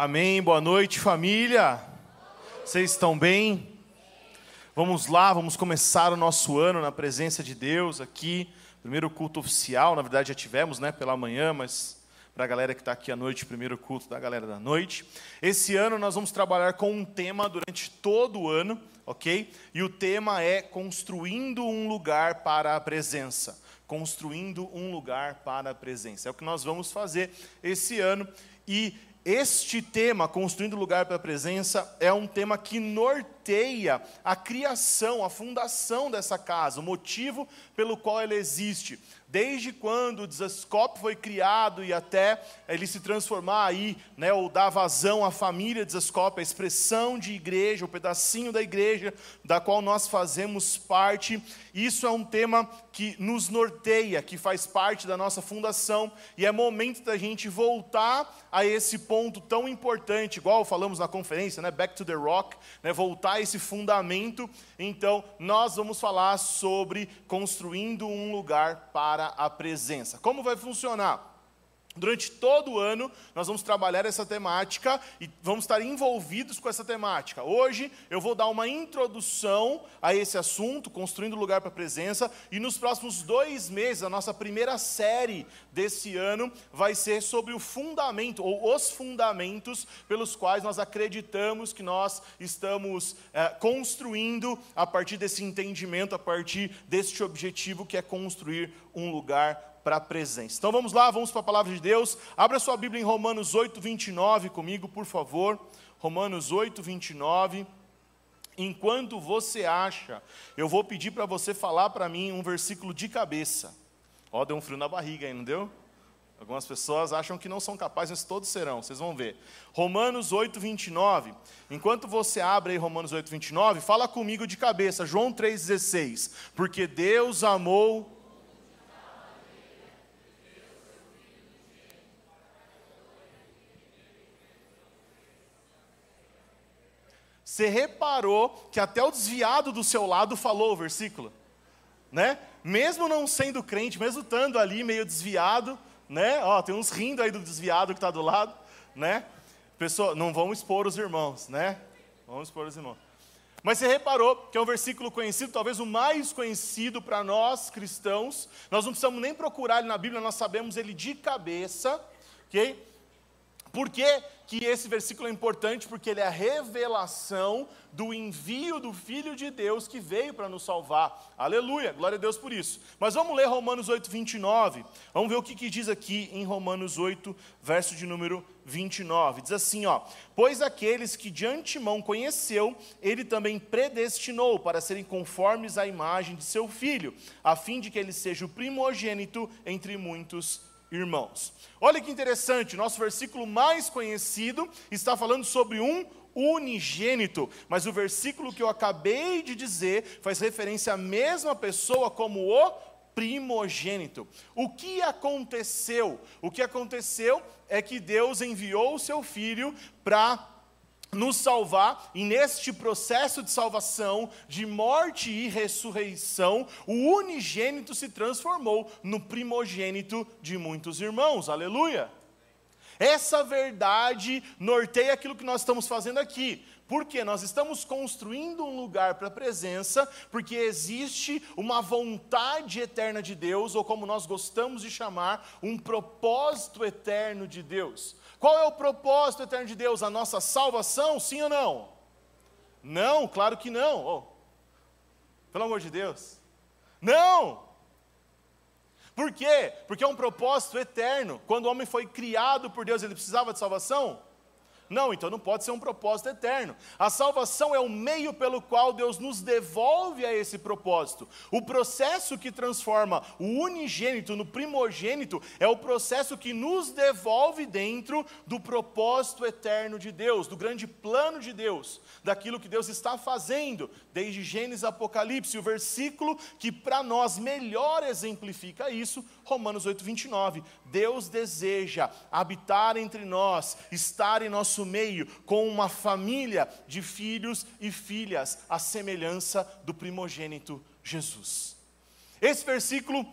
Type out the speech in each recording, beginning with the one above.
Amém. Boa noite, família. Vocês estão bem? Vamos lá, vamos começar o nosso ano na presença de Deus aqui. Primeiro culto oficial, na verdade já tivemos, né, pela manhã, mas para a galera que está aqui à noite, primeiro culto da galera da noite. Esse ano nós vamos trabalhar com um tema durante todo o ano, ok? E o tema é construindo um lugar para a presença. Construindo um lugar para a presença. É o que nós vamos fazer esse ano. E este tema, construindo lugar para a presença, é um tema que norteia a criação, a fundação dessa casa, o motivo pelo qual ela existe desde quando o Desascope foi criado e até ele se transformar aí, né, ou dar vazão à família Desascope, a expressão de igreja, o pedacinho da igreja da qual nós fazemos parte, isso é um tema que nos norteia, que faz parte da nossa fundação, e é momento da gente voltar a esse ponto tão importante, igual falamos na conferência, né, Back to the Rock, né, voltar a esse fundamento. Então, nós vamos falar sobre construindo um lugar para para a presença. Como vai funcionar? Durante todo o ano, nós vamos trabalhar essa temática e vamos estar envolvidos com essa temática. Hoje, eu vou dar uma introdução a esse assunto, construindo lugar para a presença, e nos próximos dois meses, a nossa primeira série desse ano vai ser sobre o fundamento, ou os fundamentos pelos quais nós acreditamos que nós estamos é, construindo a partir desse entendimento, a partir deste objetivo que é construir um lugar para a presença. Então vamos lá, vamos para a palavra de Deus. Abra sua Bíblia em Romanos 8, 29 comigo, por favor. Romanos 8, 29. Enquanto você acha, eu vou pedir para você falar para mim um versículo de cabeça. Ó, deu um frio na barriga aí, não deu? Algumas pessoas acham que não são capazes, mas todos serão, vocês vão ver. Romanos 8, 29. Enquanto você abre aí Romanos 8, 29, fala comigo de cabeça, João 3,16. Porque Deus amou Você reparou que até o desviado do seu lado falou o versículo, né? Mesmo não sendo crente, mesmo estando ali meio desviado, né? Ó, tem uns rindo aí do desviado que está do lado, né? Pessoa, não vamos expor os irmãos, né? Vamos expor os irmãos. Mas você reparou que é um versículo conhecido, talvez o mais conhecido para nós cristãos. Nós não precisamos nem procurar ele na Bíblia, nós sabemos ele de cabeça, ok? Por que, que esse versículo é importante? Porque ele é a revelação do envio do Filho de Deus que veio para nos salvar. Aleluia, glória a Deus por isso. Mas vamos ler Romanos 8, 29. Vamos ver o que, que diz aqui em Romanos 8, verso de número 29. Diz assim: ó, Pois aqueles que de antemão conheceu, ele também predestinou para serem conformes à imagem de seu filho, a fim de que ele seja o primogênito entre muitos irmãos. Olha que interessante, nosso versículo mais conhecido está falando sobre um unigênito, mas o versículo que eu acabei de dizer faz referência à mesma pessoa como o primogênito. O que aconteceu? O que aconteceu é que Deus enviou o seu filho para nos salvar, e neste processo de salvação, de morte e ressurreição, o unigênito se transformou no primogênito de muitos irmãos, aleluia. Essa verdade norteia aquilo que nós estamos fazendo aqui. Porque nós estamos construindo um lugar para a presença, porque existe uma vontade eterna de Deus, ou como nós gostamos de chamar, um propósito eterno de Deus. Qual é o propósito eterno de Deus? A nossa salvação, sim ou não? Não, claro que não. Oh, pelo amor de Deus. Não! Por quê? Porque é um propósito eterno. Quando o homem foi criado por Deus, ele precisava de salvação? Não, então não pode ser um propósito eterno. A salvação é o meio pelo qual Deus nos devolve a esse propósito. O processo que transforma o unigênito no primogênito é o processo que nos devolve dentro do propósito eterno de Deus, do grande plano de Deus, daquilo que Deus está fazendo, desde Gênesis a Apocalipse. O versículo que para nós melhor exemplifica isso, Romanos 8, 29. Deus deseja habitar entre nós, estar em nosso meio, com uma família de filhos e filhas, à semelhança do primogênito Jesus. Esse versículo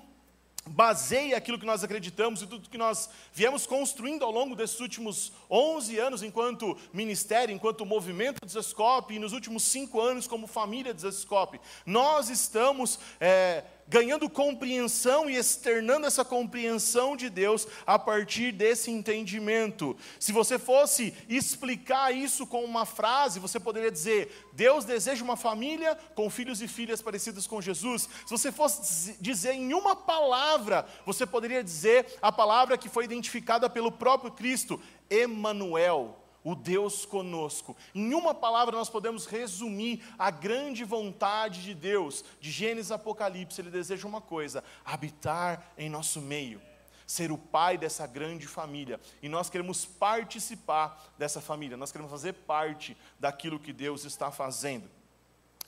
baseia aquilo que nós acreditamos e tudo que nós viemos construindo ao longo desses últimos 11 anos enquanto ministério, enquanto movimento Desescope e nos últimos cinco anos como família Desescope. Nós estamos é, ganhando compreensão e externando essa compreensão de Deus a partir desse entendimento. Se você fosse explicar isso com uma frase, você poderia dizer: Deus deseja uma família com filhos e filhas parecidos com Jesus. Se você fosse dizer em uma palavra, você poderia dizer a palavra que foi identificada pelo próprio Cristo: Emanuel o Deus conosco. Em uma palavra, nós podemos resumir a grande vontade de Deus, de Gênesis Apocalipse. Ele deseja uma coisa: habitar em nosso meio, ser o pai dessa grande família. E nós queremos participar dessa família, nós queremos fazer parte daquilo que Deus está fazendo.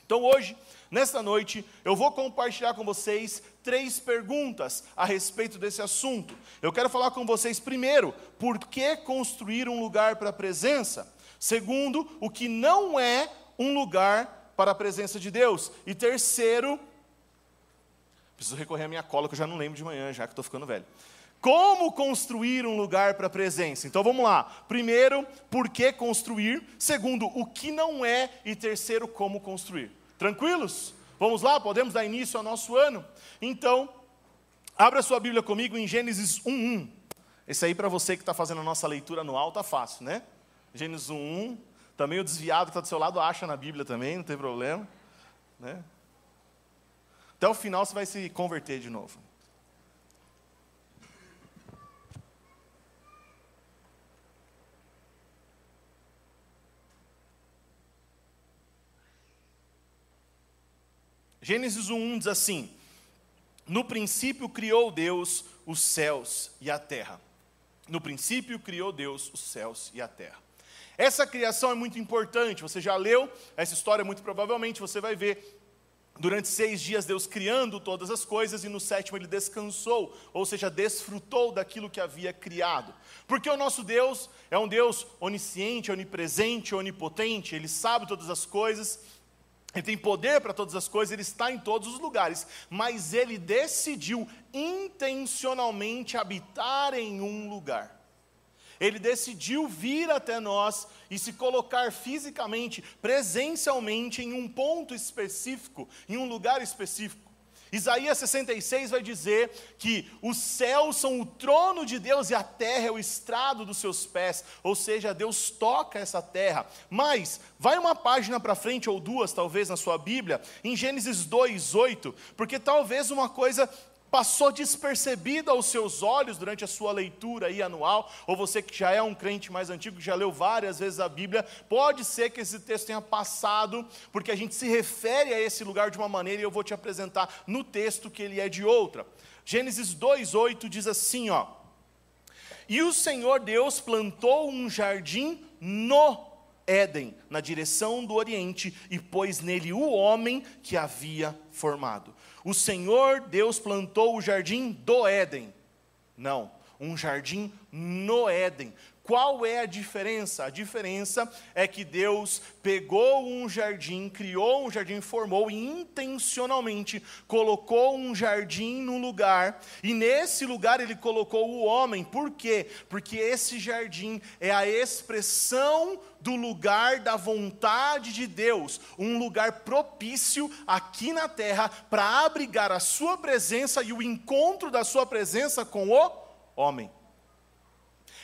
Então hoje, nesta noite, eu vou compartilhar com vocês três perguntas a respeito desse assunto. Eu quero falar com vocês primeiro, por que construir um lugar para a presença? Segundo, o que não é um lugar para a presença de Deus? E terceiro, preciso recorrer à minha cola que eu já não lembro de manhã, já que estou ficando velho. Como construir um lugar para a presença? Então vamos lá. Primeiro, por que construir? Segundo, o que não é? E terceiro, como construir. Tranquilos? Vamos lá, podemos dar início ao nosso ano? Então, abra sua Bíblia comigo em Gênesis 1:1. Esse aí para você que está fazendo a nossa leitura anual tá fácil, né? Gênesis 1:1. Também o desviado que está do seu lado acha na Bíblia também, não tem problema, né? Até o final você vai se converter de novo. Gênesis 1 diz assim: No princípio criou Deus os céus e a terra. No princípio criou Deus os céus e a terra. Essa criação é muito importante. Você já leu essa história, muito provavelmente você vai ver. Durante seis dias, Deus criando todas as coisas, e no sétimo ele descansou, ou seja, desfrutou daquilo que havia criado. Porque o nosso Deus é um Deus onisciente, onipresente, onipotente, ele sabe todas as coisas, ele tem poder para todas as coisas, ele está em todos os lugares, mas ele decidiu intencionalmente habitar em um lugar. Ele decidiu vir até nós e se colocar fisicamente, presencialmente, em um ponto específico, em um lugar específico. Isaías 66 vai dizer que os céus são o trono de Deus e a terra é o estrado dos seus pés, ou seja, Deus toca essa terra. Mas, vai uma página para frente, ou duas talvez na sua Bíblia, em Gênesis 2,8, porque talvez uma coisa passou despercebida aos seus olhos durante a sua leitura aí anual, ou você que já é um crente mais antigo, já leu várias vezes a Bíblia, pode ser que esse texto tenha passado, porque a gente se refere a esse lugar de uma maneira e eu vou te apresentar no texto que ele é de outra. Gênesis 2:8 diz assim, ó: E o Senhor Deus plantou um jardim no Éden, na direção do Oriente, e pôs nele o homem que havia formado. O Senhor Deus plantou o jardim do Éden. Não, um jardim no Éden. Qual é a diferença? A diferença é que Deus pegou um jardim, criou um jardim, formou e intencionalmente colocou um jardim no lugar, e nesse lugar ele colocou o homem. Por quê? Porque esse jardim é a expressão do lugar da vontade de Deus, um lugar propício aqui na terra para abrigar a sua presença e o encontro da sua presença com o homem.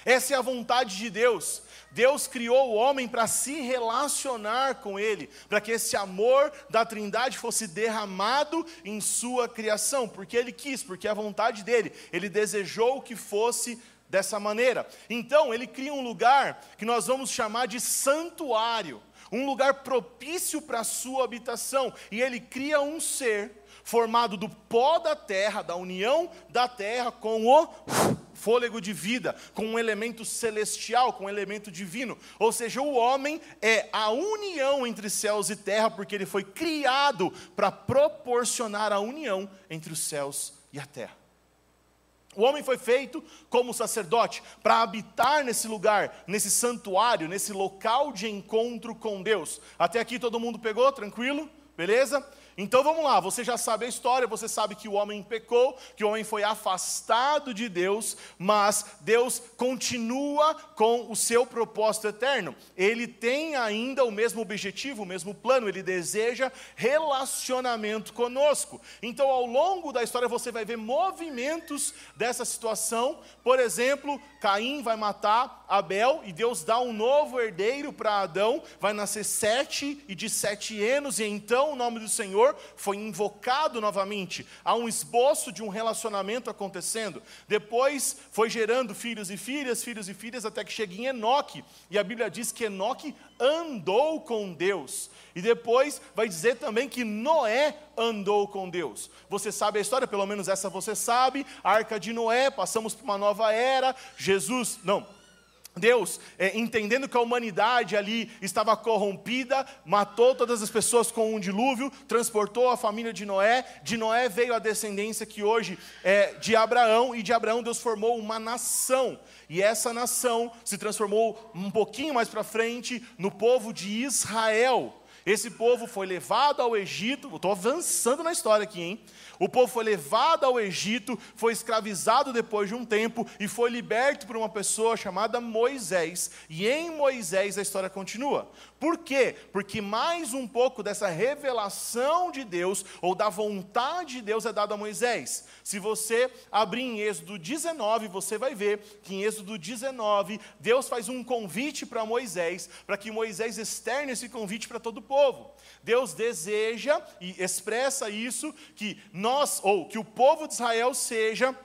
Essa é a vontade de Deus. Deus criou o homem para se relacionar com ele, para que esse amor da Trindade fosse derramado em sua criação, porque ele quis, porque é a vontade dele. Ele desejou que fosse dessa maneira. Então, ele cria um lugar que nós vamos chamar de santuário, um lugar propício para a sua habitação, e ele cria um ser formado do pó da terra, da união da terra com o fôlego de vida, com um elemento celestial, com um elemento divino. Ou seja, o homem é a união entre céus e terra, porque ele foi criado para proporcionar a união entre os céus e a terra. O homem foi feito como sacerdote para habitar nesse lugar, nesse santuário, nesse local de encontro com Deus. Até aqui todo mundo pegou? Tranquilo? Beleza? Então vamos lá, você já sabe a história, você sabe que o homem pecou, que o homem foi afastado de Deus, mas Deus continua com o seu propósito eterno. Ele tem ainda o mesmo objetivo, o mesmo plano, ele deseja relacionamento conosco. Então ao longo da história você vai ver movimentos dessa situação. Por exemplo, Caim vai matar Abel e Deus dá um novo herdeiro para Adão, vai nascer sete e de sete anos, e então o nome do Senhor foi invocado novamente. Há um esboço de um relacionamento acontecendo. Depois foi gerando filhos e filhas, filhos e filhas, até que chega em Enoque. E a Bíblia diz que Enoque andou com Deus. E depois vai dizer também que Noé andou com Deus. Você sabe a história, pelo menos essa você sabe. A arca de Noé, passamos por uma nova era. Jesus, não, Deus, é, entendendo que a humanidade ali estava corrompida, matou todas as pessoas com um dilúvio, transportou a família de Noé. De Noé veio a descendência que hoje é de Abraão, e de Abraão Deus formou uma nação. E essa nação se transformou um pouquinho mais para frente no povo de Israel. Esse povo foi levado ao Egito, estou avançando na história aqui, hein? O povo foi levado ao Egito, foi escravizado depois de um tempo e foi liberto por uma pessoa chamada Moisés. E em Moisés a história continua. Por quê? Porque mais um pouco dessa revelação de Deus, ou da vontade de Deus, é dada a Moisés. Se você abrir em Êxodo 19, você vai ver que em Êxodo 19, Deus faz um convite para Moisés, para que Moisés externe esse convite para todo o povo. Deus deseja e expressa isso, que nós, ou que o povo de Israel seja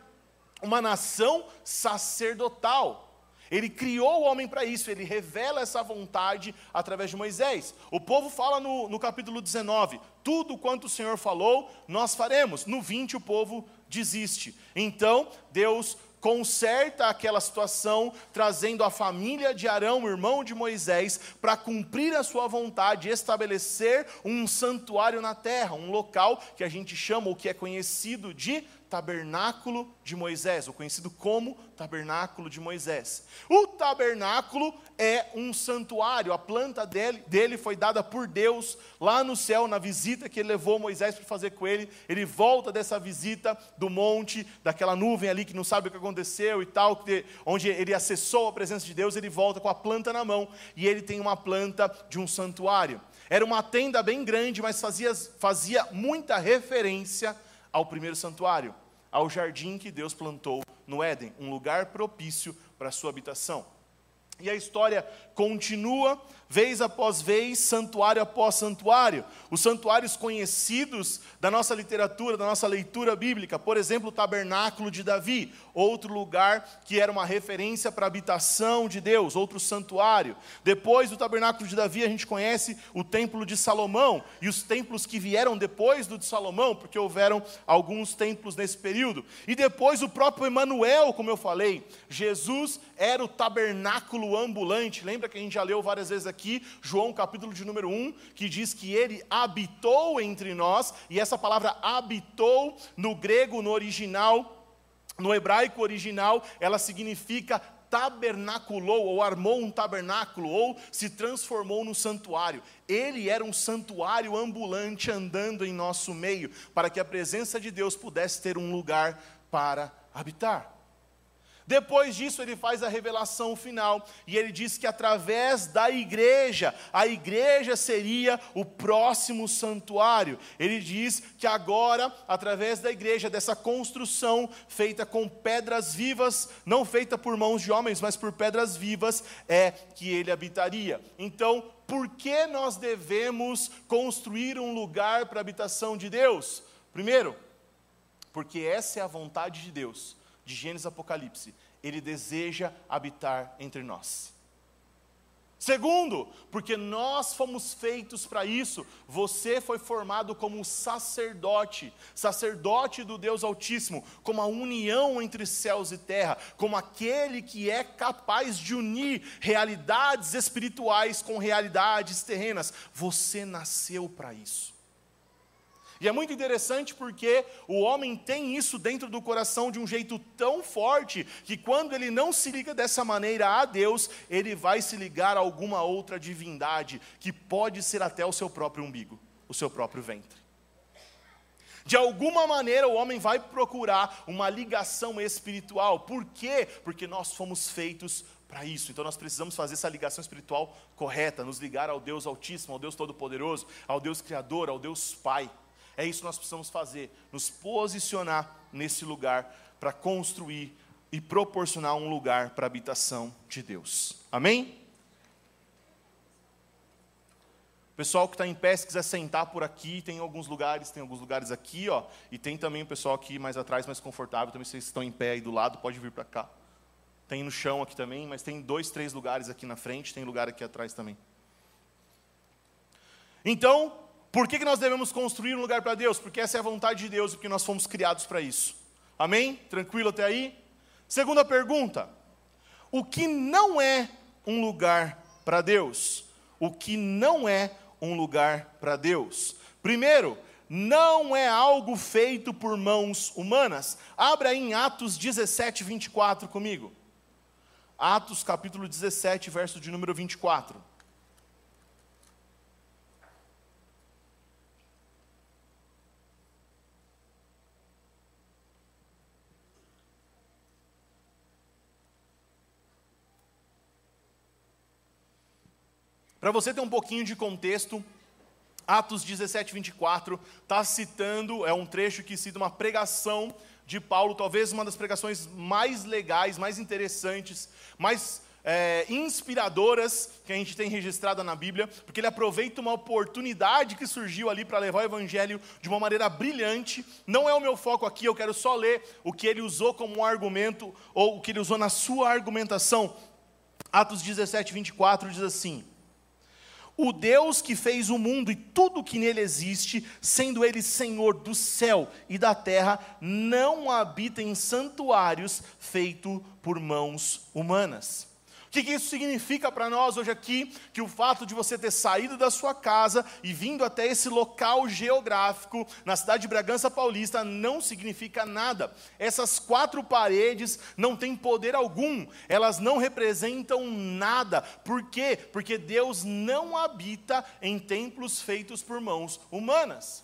uma nação sacerdotal. Ele criou o homem para isso, ele revela essa vontade através de Moisés. O povo fala no, no capítulo 19: tudo quanto o Senhor falou, nós faremos. No 20, o povo desiste. Então, Deus conserta aquela situação, trazendo a família de Arão, irmão de Moisés, para cumprir a sua vontade, estabelecer um santuário na terra, um local que a gente chama, ou que é conhecido de tabernáculo de Moisés, o conhecido como tabernáculo de Moisés. O tabernáculo é um santuário, a planta dele, dele foi dada por Deus lá no céu, na visita que ele levou Moisés para fazer com ele. Ele volta dessa visita do monte, daquela nuvem ali que não sabe o que aconteceu e tal, onde ele acessou a presença de Deus, ele volta com a planta na mão e ele tem uma planta de um santuário. Era uma tenda bem grande, mas fazia, fazia muita referência ao primeiro santuário, ao jardim que Deus plantou no Éden, um lugar propício para a sua habitação. E a história continua, vez após vez, santuário após santuário. Os santuários conhecidos da nossa literatura, da nossa leitura bíblica, por exemplo, o tabernáculo de Davi, outro lugar que era uma referência para a habitação de Deus, outro santuário. Depois do tabernáculo de Davi, a gente conhece o templo de Salomão e os templos que vieram depois do de Salomão, porque houveram alguns templos nesse período. E depois o próprio Emanuel, como eu falei, Jesus era o tabernáculo ambulante. Lembra que a gente já leu várias vezes aqui, João capítulo de número 1, que diz que ele habitou entre nós, e essa palavra habitou no grego, no original, no hebraico original, ela significa tabernaculou, ou armou um tabernáculo, ou se transformou no santuário. Ele era um santuário ambulante andando em nosso meio, para que a presença de Deus pudesse ter um lugar para habitar. Depois disso, ele faz a revelação final e ele diz que através da igreja, a igreja seria o próximo santuário. Ele diz que agora, através da igreja, dessa construção feita com pedras vivas, não feita por mãos de homens, mas por pedras vivas, é que ele habitaria. Então, por que nós devemos construir um lugar para a habitação de Deus? Primeiro, porque essa é a vontade de Deus de Gênesis Apocalipse, ele deseja habitar entre nós. Segundo, porque nós fomos feitos para isso, você foi formado como sacerdote, sacerdote do Deus Altíssimo, como a união entre céus e terra, como aquele que é capaz de unir realidades espirituais com realidades terrenas. Você nasceu para isso. E é muito interessante porque o homem tem isso dentro do coração de um jeito tão forte que quando ele não se liga dessa maneira a Deus, ele vai se ligar a alguma outra divindade, que pode ser até o seu próprio umbigo, o seu próprio ventre. De alguma maneira o homem vai procurar uma ligação espiritual. Por quê? Porque nós fomos feitos para isso. Então nós precisamos fazer essa ligação espiritual correta, nos ligar ao Deus Altíssimo, ao Deus Todo-Poderoso, ao Deus Criador, ao Deus Pai. É isso que nós precisamos fazer, nos posicionar nesse lugar para construir e proporcionar um lugar para a habitação de Deus. Amém? Pessoal que está em pé, se quiser sentar por aqui, tem alguns lugares, tem alguns lugares aqui, ó, e tem também o pessoal aqui mais atrás, mais confortável, também se vocês estão em pé aí do lado, pode vir para cá. Tem no chão aqui também, mas tem dois, três lugares aqui na frente, tem lugar aqui atrás também. Então, por que, que nós devemos construir um lugar para Deus? Porque essa é a vontade de Deus porque nós fomos criados para isso. Amém? Tranquilo até aí? Segunda pergunta: o que não é um lugar para Deus? O que não é um lugar para Deus? Primeiro, não é algo feito por mãos humanas. Abra aí em Atos 17, 24 comigo. Atos capítulo 17, verso de número 24. Para você ter um pouquinho de contexto, Atos 17, 24 está citando, é um trecho que cita uma pregação de Paulo, talvez uma das pregações mais legais, mais interessantes, mais é, inspiradoras que a gente tem registrada na Bíblia, porque ele aproveita uma oportunidade que surgiu ali para levar o Evangelho de uma maneira brilhante. Não é o meu foco aqui, eu quero só ler o que ele usou como um argumento, ou o que ele usou na sua argumentação. Atos 17, 24 diz assim. O Deus que fez o mundo e tudo que nele existe, sendo ele Senhor do céu e da terra, não habita em santuários feitos por mãos humanas. O que, que isso significa para nós hoje aqui? Que o fato de você ter saído da sua casa e vindo até esse local geográfico, na cidade de Bragança Paulista, não significa nada. Essas quatro paredes não têm poder algum, elas não representam nada. Por quê? Porque Deus não habita em templos feitos por mãos humanas.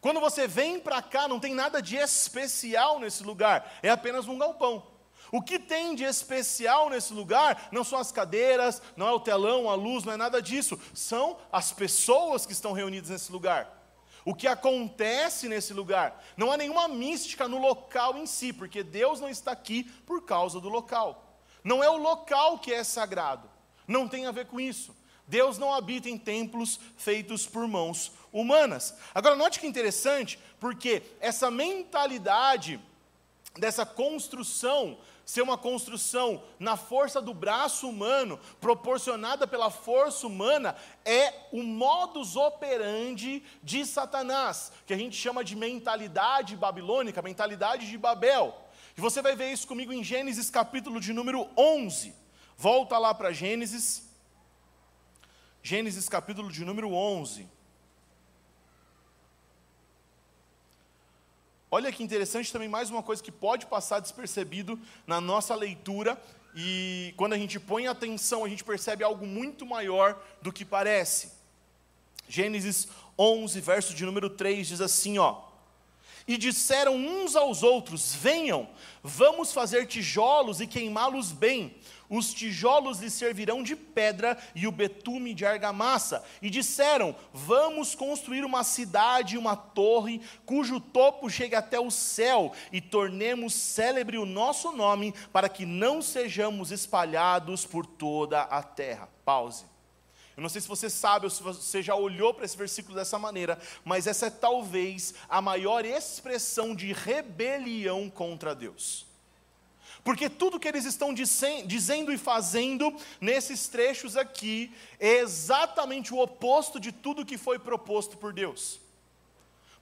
Quando você vem para cá, não tem nada de especial nesse lugar, é apenas um galpão. O que tem de especial nesse lugar não são as cadeiras, não é o telão, a luz, não é nada disso. São as pessoas que estão reunidas nesse lugar. O que acontece nesse lugar. Não há nenhuma mística no local em si, porque Deus não está aqui por causa do local. Não é o local que é sagrado. Não tem a ver com isso. Deus não habita em templos feitos por mãos humanas. Agora, note que interessante, porque essa mentalidade dessa construção ser uma construção na força do braço humano, proporcionada pela força humana, é o modus operandi de Satanás, que a gente chama de mentalidade babilônica, mentalidade de Babel. E você vai ver isso comigo em Gênesis capítulo de número 11. Volta lá para Gênesis. Gênesis capítulo de número 11. Olha que interessante também mais uma coisa que pode passar despercebido na nossa leitura e quando a gente põe atenção, a gente percebe algo muito maior do que parece. Gênesis 11, verso de número 3 diz assim, ó: E disseram uns aos outros: Venham, vamos fazer tijolos e queimá-los bem os tijolos lhe servirão de pedra e o betume de argamassa. E disseram: Vamos construir uma cidade, uma torre, cujo topo chegue até o céu, e tornemos célebre o nosso nome, para que não sejamos espalhados por toda a terra. Pause. Eu não sei se você sabe ou se você já olhou para esse versículo dessa maneira, mas essa é talvez a maior expressão de rebelião contra Deus. Porque tudo que eles estão dizendo e fazendo nesses trechos aqui é exatamente o oposto de tudo que foi proposto por Deus.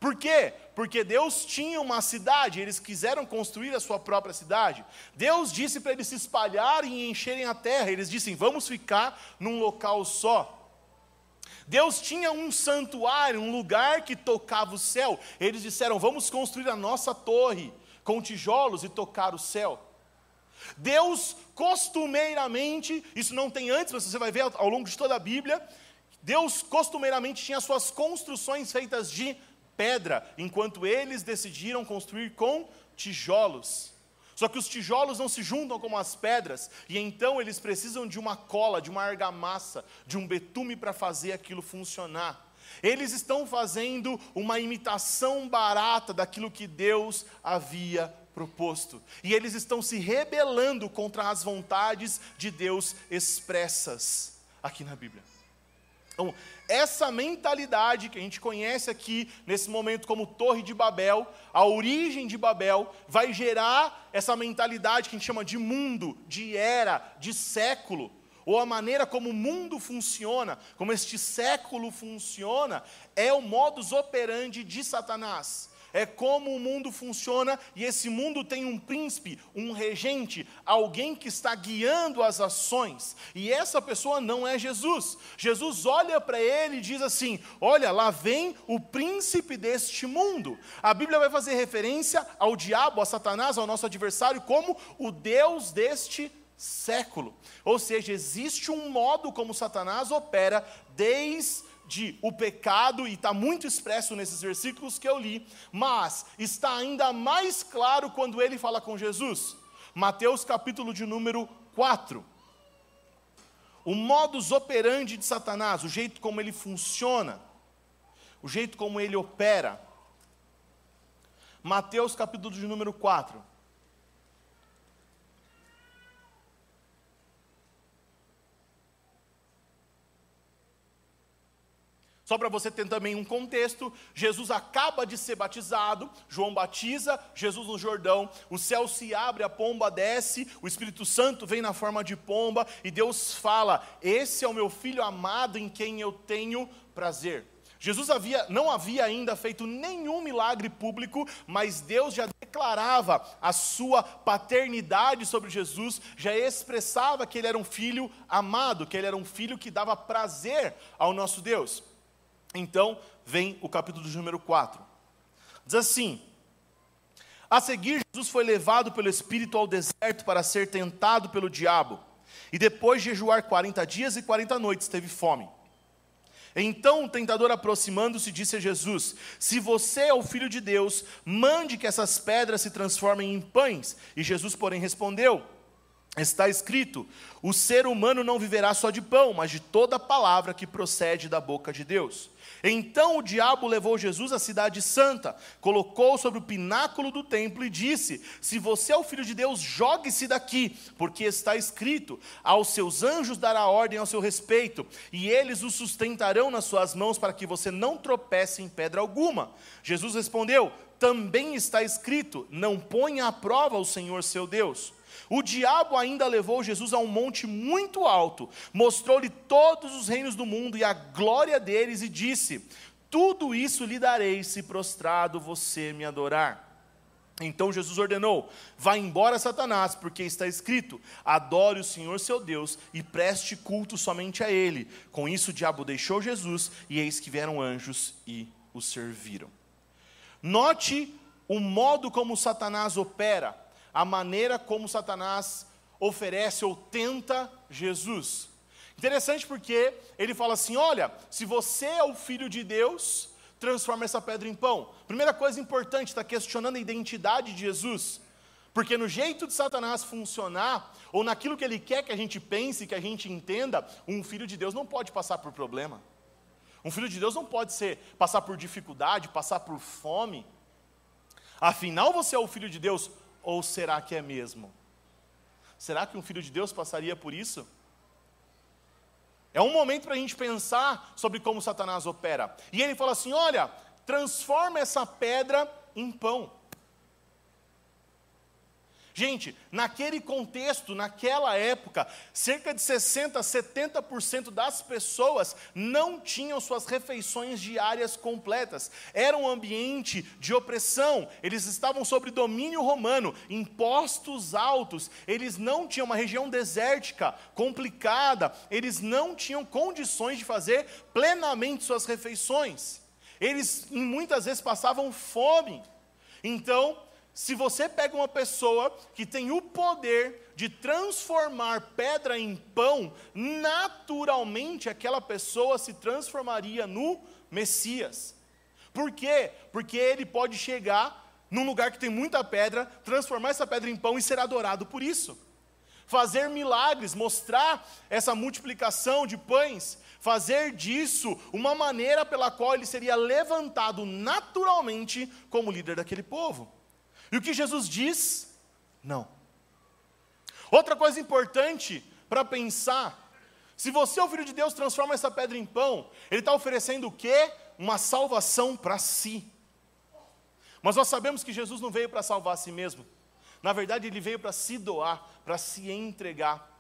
Por quê? Porque Deus tinha uma cidade, eles quiseram construir a sua própria cidade. Deus disse para eles se espalharem e encherem a terra. Eles disseram: vamos ficar num local só. Deus tinha um santuário, um lugar que tocava o céu. Eles disseram: vamos construir a nossa torre com tijolos e tocar o céu. Deus costumeiramente, isso não tem antes, mas você vai ver ao longo de toda a Bíblia, Deus costumeiramente tinha suas construções feitas de pedra, enquanto eles decidiram construir com tijolos. Só que os tijolos não se juntam como as pedras, e então eles precisam de uma cola, de uma argamassa, de um betume para fazer aquilo funcionar. Eles estão fazendo uma imitação barata daquilo que Deus havia proposto. E eles estão se rebelando contra as vontades de Deus expressas aqui na Bíblia. Então, essa mentalidade que a gente conhece aqui, nesse momento, como Torre de Babel, a origem de Babel, vai gerar essa mentalidade que a gente chama de mundo, de era, de século, ou a maneira como o mundo funciona, como este século funciona, é o modus operandi de Satanás é como o mundo funciona e esse mundo tem um príncipe, um regente, alguém que está guiando as ações. E essa pessoa não é Jesus. Jesus olha para ele e diz assim: Olha, lá vem o príncipe deste mundo. A Bíblia vai fazer referência ao diabo, a Satanás, ao nosso adversário, como o Deus deste século. Ou seja, existe um modo como Satanás opera desde de o pecado, e está muito expresso nesses versículos que eu li, mas está ainda mais claro quando ele fala com Jesus. Mateus capítulo de número 4. O modus operandi de Satanás, o jeito como ele funciona, o jeito como ele opera. Mateus capítulo de número 4. Só para você ter também um contexto, Jesus acaba de ser batizado, João batiza Jesus no Jordão, o céu se abre, a pomba desce, o Espírito Santo vem na forma de pomba e Deus fala: Esse é o meu filho amado em quem eu tenho prazer. Jesus havia, não havia ainda feito nenhum milagre público, mas Deus já declarava a sua paternidade sobre Jesus, já expressava que ele era um filho amado, que ele era um filho que dava prazer ao nosso Deus. Então, vem o capítulo de número 4. Diz assim: A seguir, Jesus foi levado pelo Espírito ao deserto para ser tentado pelo diabo. E depois de jejuar 40 dias e 40 noites, teve fome. Então o tentador, aproximando-se, disse a Jesus: Se você é o filho de Deus, mande que essas pedras se transformem em pães. E Jesus, porém, respondeu: Está escrito: O ser humano não viverá só de pão, mas de toda palavra que procede da boca de Deus. Então o diabo levou Jesus à cidade santa, colocou sobre o pináculo do templo e disse: Se você é o filho de Deus, jogue-se daqui, porque está escrito: Aos seus anjos dará ordem ao seu respeito, e eles o sustentarão nas suas mãos para que você não tropece em pedra alguma. Jesus respondeu: Também está escrito: Não ponha à prova o Senhor seu Deus. O diabo ainda levou Jesus a um monte muito alto, mostrou-lhe todos os reinos do mundo e a glória deles, e disse: Tudo isso lhe darei se prostrado você me adorar. Então Jesus ordenou: Vá embora, Satanás, porque está escrito: Adore o Senhor seu Deus e preste culto somente a Ele. Com isso, o diabo deixou Jesus, e eis que vieram anjos e o serviram. Note o modo como Satanás opera a maneira como Satanás oferece ou tenta Jesus. Interessante porque ele fala assim: olha, se você é o filho de Deus, transforma essa pedra em pão. Primeira coisa importante, está questionando a identidade de Jesus. Porque no jeito de Satanás funcionar, ou naquilo que ele quer que a gente pense, que a gente entenda, um filho de Deus não pode passar por problema. Um filho de Deus não pode ser passar por dificuldade, passar por fome. Afinal, você é o filho de Deus, ou será que é mesmo? Será que um filho de Deus passaria por isso? É um momento para a gente pensar sobre como Satanás opera. E ele fala assim: olha, transforma essa pedra em pão. Gente, naquele contexto, naquela época, cerca de 60, 70% das pessoas não tinham suas refeições diárias completas. Era um ambiente de opressão, eles estavam sob domínio romano, impostos altos, eles não tinham uma região desértica, complicada, eles não tinham condições de fazer plenamente suas refeições. Eles muitas vezes passavam fome. Então, se você pega uma pessoa que tem o poder de transformar pedra em pão, naturalmente aquela pessoa se transformaria no Messias. Por quê? Porque ele pode chegar num lugar que tem muita pedra, transformar essa pedra em pão e ser adorado por isso. Fazer milagres, mostrar essa multiplicação de pães, fazer disso uma maneira pela qual ele seria levantado naturalmente como líder daquele povo. E o que Jesus diz? Não. Outra coisa importante para pensar se você é o filho de Deus, transforma essa pedra em pão, ele está oferecendo o quê? Uma salvação para si. Mas nós sabemos que Jesus não veio para salvar a si mesmo. Na verdade, ele veio para se doar, para se entregar.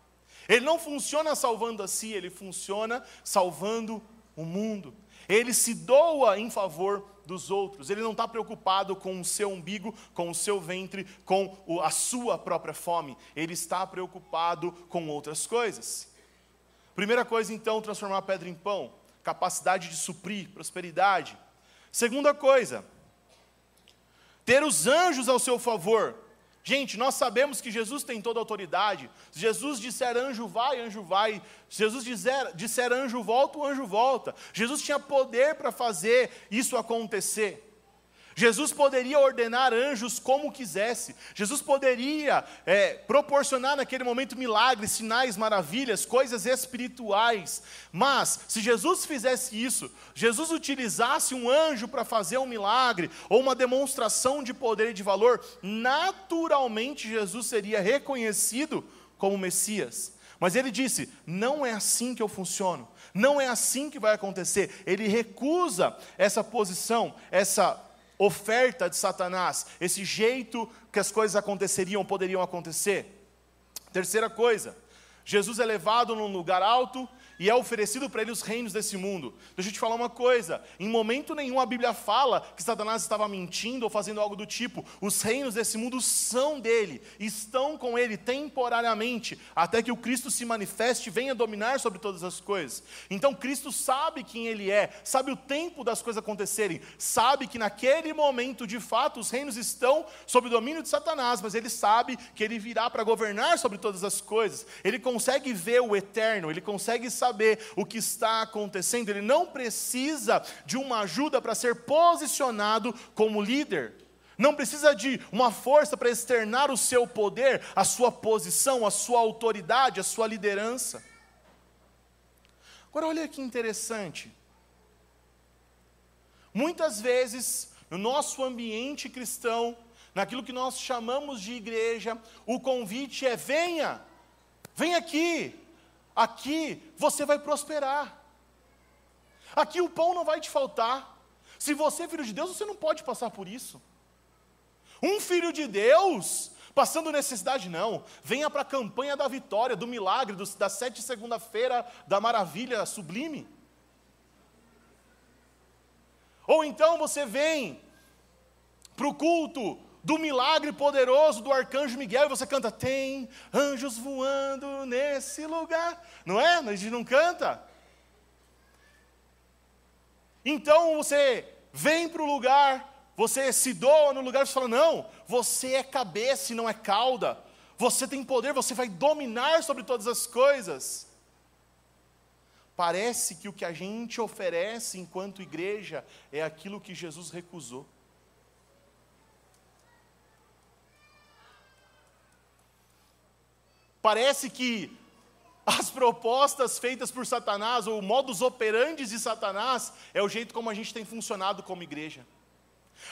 Ele não funciona salvando a si, ele funciona salvando o mundo. Ele se doa em favor dos outros. Ele não está preocupado com o seu umbigo, com o seu ventre, com a sua própria fome. Ele está preocupado com outras coisas. Primeira coisa, então, transformar pedra em pão, capacidade de suprir, prosperidade. Segunda coisa, ter os anjos ao seu favor. Gente, nós sabemos que Jesus tem toda a autoridade. Se Jesus disser anjo vai, anjo vai. Se Jesus disser, disser anjo volta, o anjo volta. Jesus tinha poder para fazer isso acontecer. Jesus poderia ordenar anjos como quisesse, Jesus poderia é, proporcionar naquele momento milagres, sinais, maravilhas, coisas espirituais, mas se Jesus fizesse isso, Jesus utilizasse um anjo para fazer um milagre, ou uma demonstração de poder e de valor, naturalmente Jesus seria reconhecido como Messias. Mas ele disse: não é assim que eu funciono, não é assim que vai acontecer. Ele recusa essa posição, essa oferta de Satanás, esse jeito que as coisas aconteceriam, poderiam acontecer. Terceira coisa, Jesus é levado num lugar alto e é oferecido para ele os reinos desse mundo. Deixa eu te falar uma coisa: em momento nenhum a Bíblia fala que Satanás estava mentindo ou fazendo algo do tipo. Os reinos desse mundo são dele, estão com ele temporariamente, até que o Cristo se manifeste e venha dominar sobre todas as coisas. Então Cristo sabe quem ele é, sabe o tempo das coisas acontecerem, sabe que naquele momento, de fato, os reinos estão sob o domínio de Satanás, mas ele sabe que ele virá para governar sobre todas as coisas. Ele consegue ver o eterno, ele consegue saber saber o que está acontecendo, ele não precisa de uma ajuda para ser posicionado como líder. Não precisa de uma força para externar o seu poder, a sua posição, a sua autoridade, a sua liderança. Agora, olha que interessante. Muitas vezes, no nosso ambiente cristão, naquilo que nós chamamos de igreja, o convite é: venha, vem aqui, Aqui você vai prosperar. Aqui o pão não vai te faltar. Se você é filho de Deus, você não pode passar por isso. Um filho de Deus passando necessidade, não. Venha para a campanha da vitória, do milagre, do, da sete segunda-feira, da maravilha sublime. Ou então você vem para o culto do milagre poderoso do arcanjo Miguel, e você canta: Tem anjos voando nesse lugar. Não é? A gente não canta. Então você vem para o lugar, você se doa no lugar e fala: Não, você é cabeça e não é cauda. Você tem poder, você vai dominar sobre todas as coisas. Parece que o que a gente oferece enquanto igreja é aquilo que Jesus recusou. Parece que as propostas feitas por Satanás, ou o modus operandi de Satanás, é o jeito como a gente tem funcionado como igreja.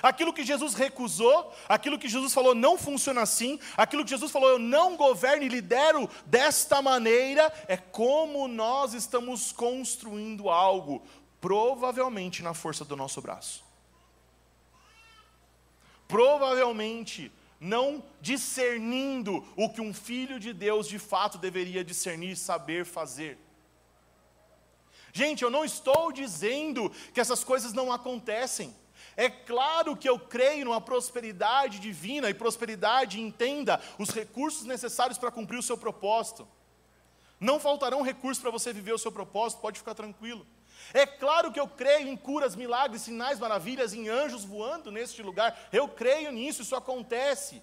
Aquilo que Jesus recusou, aquilo que Jesus falou não funciona assim, aquilo que Jesus falou eu não governo e lidero desta maneira, é como nós estamos construindo algo, provavelmente na força do nosso braço. Provavelmente não discernindo o que um filho de Deus de fato deveria discernir, saber fazer. Gente, eu não estou dizendo que essas coisas não acontecem. É claro que eu creio numa prosperidade divina e prosperidade entenda os recursos necessários para cumprir o seu propósito. Não faltarão recursos para você viver o seu propósito, pode ficar tranquilo. É claro que eu creio em curas, milagres, sinais, maravilhas, em anjos voando neste lugar. Eu creio nisso, isso acontece.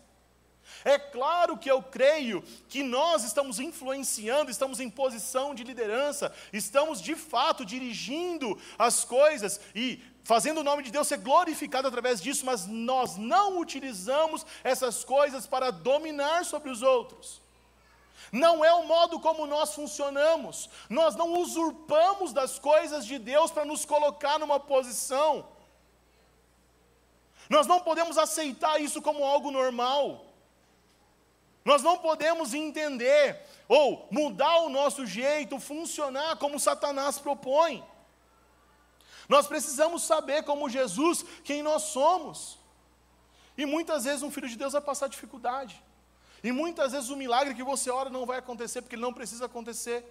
É claro que eu creio que nós estamos influenciando, estamos em posição de liderança, estamos de fato dirigindo as coisas e fazendo o nome de Deus ser glorificado através disso, mas nós não utilizamos essas coisas para dominar sobre os outros. Não é o modo como nós funcionamos. Nós não usurpamos das coisas de Deus para nos colocar numa posição. Nós não podemos aceitar isso como algo normal. Nós não podemos entender ou mudar o nosso jeito, funcionar como Satanás propõe. Nós precisamos saber, como Jesus, quem nós somos. E muitas vezes um filho de Deus vai passar dificuldade. E muitas vezes o milagre que você ora não vai acontecer porque ele não precisa acontecer.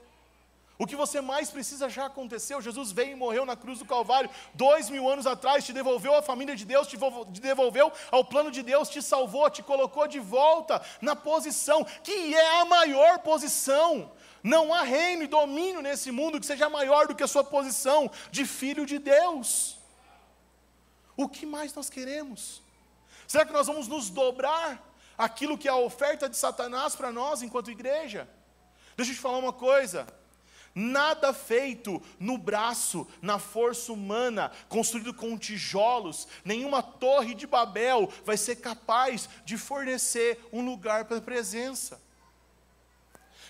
O que você mais precisa já aconteceu. Jesus veio e morreu na cruz do Calvário dois mil anos atrás, te devolveu à família de Deus, te devolveu ao plano de Deus, te salvou, te colocou de volta na posição que é a maior posição. Não há reino e domínio nesse mundo que seja maior do que a sua posição de filho de Deus. O que mais nós queremos? Será que nós vamos nos dobrar aquilo que é a oferta de Satanás para nós enquanto igreja? Deixa eu te falar uma coisa. Nada feito no braço, na força humana, construído com tijolos, nenhuma torre de Babel vai ser capaz de fornecer um lugar para a presença.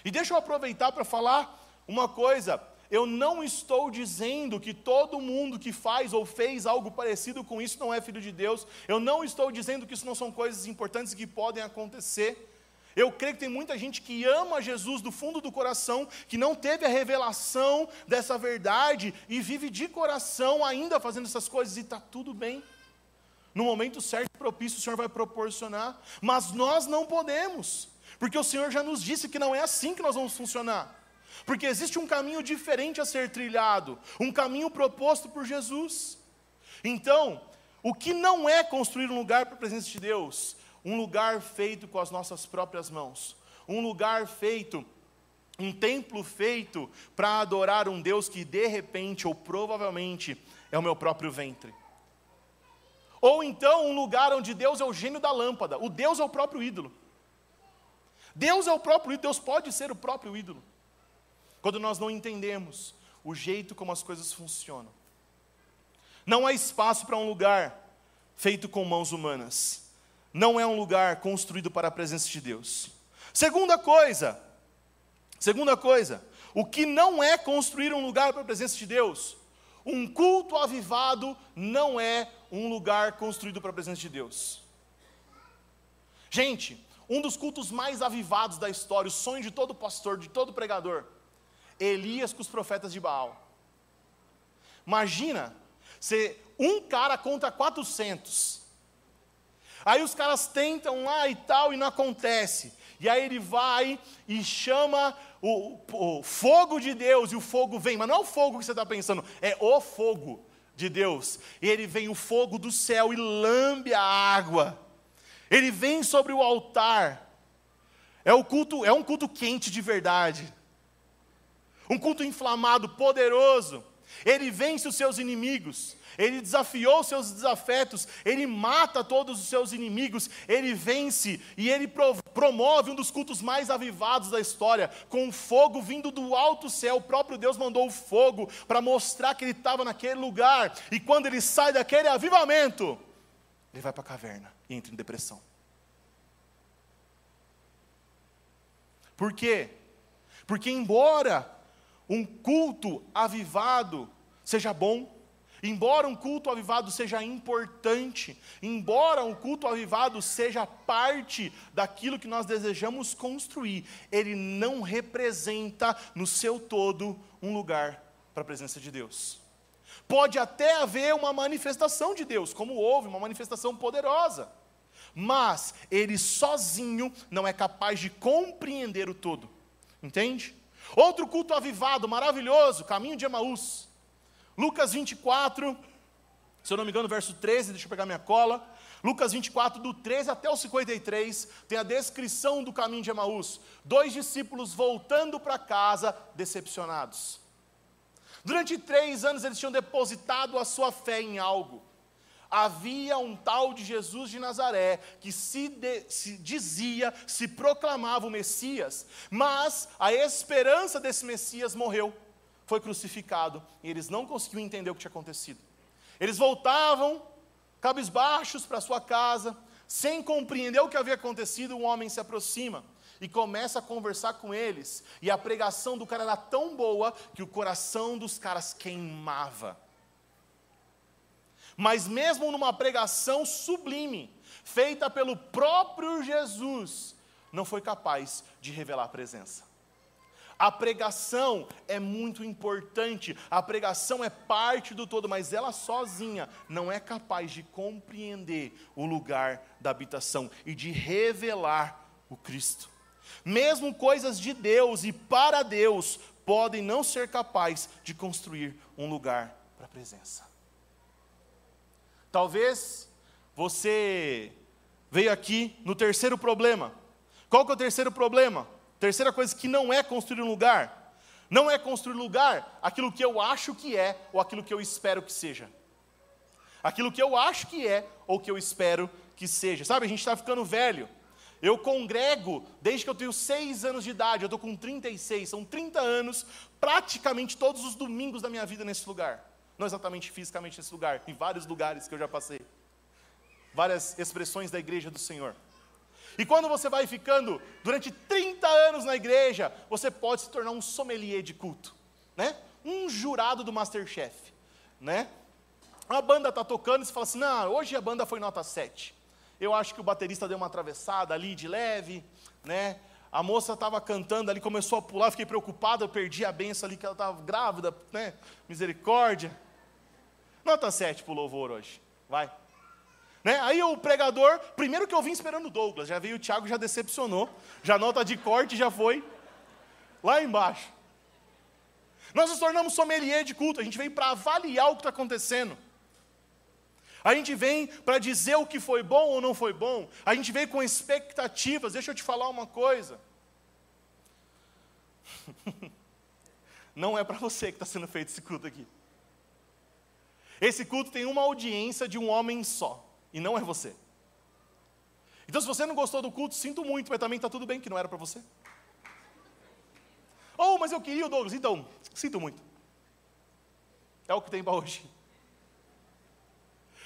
E deixa eu aproveitar para falar uma coisa. Eu não estou dizendo que todo mundo que faz ou fez algo parecido com isso não é filho de Deus. Eu não estou dizendo que isso não são coisas importantes que podem acontecer. Eu creio que tem muita gente que ama Jesus do fundo do coração, que não teve a revelação dessa verdade e vive de coração ainda fazendo essas coisas e está tudo bem. No momento certo, propício, o Senhor vai proporcionar, mas nós não podemos, porque o Senhor já nos disse que não é assim que nós vamos funcionar. Porque existe um caminho diferente a ser trilhado, um caminho proposto por Jesus. Então, o que não é construir um lugar para a presença de Deus um lugar feito com as nossas próprias mãos, um lugar feito, um templo feito para adorar um Deus que de repente ou provavelmente é o meu próprio ventre. Ou então um lugar onde Deus é o gênio da lâmpada, o Deus é o próprio ídolo. Deus é o próprio ídolo, Deus pode ser o próprio ídolo. Quando nós não entendemos o jeito como as coisas funcionam. Não há espaço para um lugar feito com mãos humanas não é um lugar construído para a presença de Deus. Segunda coisa, segunda coisa, o que não é construir um lugar para a presença de Deus? Um culto avivado não é um lugar construído para a presença de Deus. Gente, um dos cultos mais avivados da história, o sonho de todo pastor, de todo pregador, Elias com os profetas de Baal. Imagina ser um cara contra 400. Aí os caras tentam lá e tal, e não acontece. E aí ele vai e chama o, o, fogo de Deus, e o fogo vem, mas não é o fogo que você está pensando, é o fogo de Deus. E ele vem o fogo do céu e lambe a água. Ele vem sobre o altar. É o culto, é um culto quente de verdade. Um culto inflamado, poderoso. Ele vence os seus inimigos ele desafiou seus desafetos, ele mata todos os seus inimigos, ele vence e ele promove um dos cultos mais avivados da história, com fogo vindo do alto céu. O próprio Deus mandou o fogo para mostrar que ele estava naquele lugar, e quando ele sai daquele avivamento, ele vai para a caverna e entra em depressão. Por quê? Porque, embora um culto avivado seja bom, Embora um culto avivado seja importante, embora um culto avivado seja parte daquilo que nós desejamos construir, ele não representa no seu todo um lugar para a presença de Deus. Pode até haver uma manifestação de Deus, como houve, uma manifestação poderosa, mas ele sozinho não é capaz de compreender o todo, entende? Outro culto avivado, maravilhoso, caminho de Emaús. Lucas 24, se eu não me engano, verso 13, deixa eu pegar minha cola. Lucas 24, do 13 até o 53, tem a descrição do caminho de Emaús. Dois discípulos voltando para casa, decepcionados. Durante três anos eles tinham depositado a sua fé em algo. Havia um tal de Jesus de Nazaré que se, de, se, dizia, se proclamava o Messias, mas a esperança desse Messias morreu, foi crucificado e eles não conseguiam entender o que tinha acontecido. Eles voltavam, cabisbaixos para sua casa, sem compreender o que havia acontecido. Um homem se aproxima e começa a conversar com eles, e a pregação do cara era tão boa que o coração dos caras queimava mas mesmo numa pregação sublime, feita pelo próprio Jesus, não foi capaz de revelar a presença. A pregação é muito importante, a pregação é parte do todo, mas ela sozinha não é capaz de compreender o lugar da habitação e de revelar o Cristo. Mesmo coisas de Deus e para Deus podem não ser capazes de construir um lugar para a presença. Talvez você veio aqui no terceiro problema. Qual que é o terceiro problema? Terceira coisa que não é construir um lugar. Não é construir lugar aquilo que eu acho que é ou aquilo que eu espero que seja. Aquilo que eu acho que é ou que eu espero que seja. Sabe, a gente está ficando velho. Eu congrego desde que eu tenho seis anos de idade, eu estou com 36, são 30 anos, praticamente todos os domingos da minha vida nesse lugar. Não exatamente fisicamente nesse lugar, em vários lugares que eu já passei. Várias expressões da igreja do Senhor. E quando você vai ficando durante 30 anos na igreja, você pode se tornar um sommelier de culto, né? Um jurado do Masterchef, né? A banda está tocando e você fala assim: "Não, hoje a banda foi nota 7. Eu acho que o baterista deu uma atravessada ali de leve, né? A moça estava cantando ali, começou a pular, fiquei preocupado, eu perdi a benção ali que ela estava grávida, né? Misericórdia. Nota 7 para o louvor hoje. Vai. Né? Aí o pregador, primeiro que eu vim esperando o Douglas, já veio o Thiago, já decepcionou, já nota de corte já foi lá embaixo. Nós nos tornamos sommelier de culto, a gente vem para avaliar o que está acontecendo. A gente vem para dizer o que foi bom ou não foi bom. A gente vem com expectativas. Deixa eu te falar uma coisa. não é para você que está sendo feito esse culto aqui. Esse culto tem uma audiência de um homem só, e não é você. Então, se você não gostou do culto, sinto muito, mas também está tudo bem que não era para você. Oh, mas eu queria o Douglas. Então, sinto muito. É o que tem para hoje.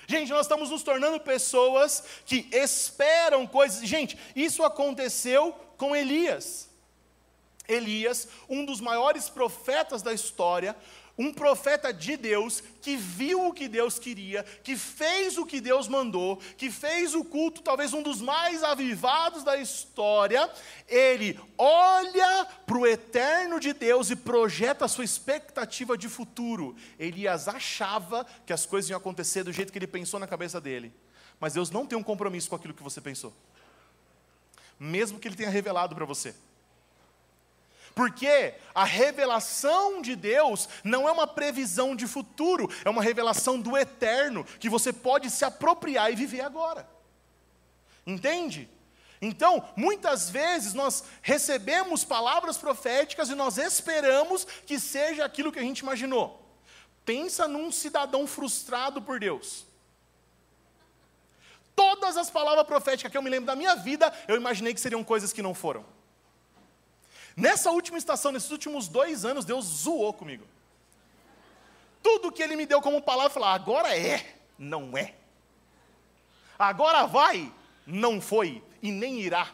Gente, nós estamos nos tornando pessoas que esperam coisas. Gente, isso aconteceu com Elias. Elias, um dos maiores profetas da história, um profeta de Deus que viu o que Deus queria, que fez o que Deus mandou, que fez o culto, talvez um dos mais avivados da história, ele olha para o eterno de Deus e projeta a sua expectativa de futuro. Elias achava que as coisas iam acontecer do jeito que ele pensou na cabeça dele, mas Deus não tem um compromisso com aquilo que você pensou, mesmo que ele tenha revelado para você. Porque a revelação de Deus não é uma previsão de futuro, é uma revelação do eterno, que você pode se apropriar e viver agora. Entende? Então, muitas vezes nós recebemos palavras proféticas e nós esperamos que seja aquilo que a gente imaginou. Pensa num cidadão frustrado por Deus. Todas as palavras proféticas que eu me lembro da minha vida, eu imaginei que seriam coisas que não foram. Nessa última estação, nesses últimos dois anos, Deus zoou comigo. Tudo que Ele me deu como palavra, falou: agora é, não é. Agora vai, não foi e nem irá.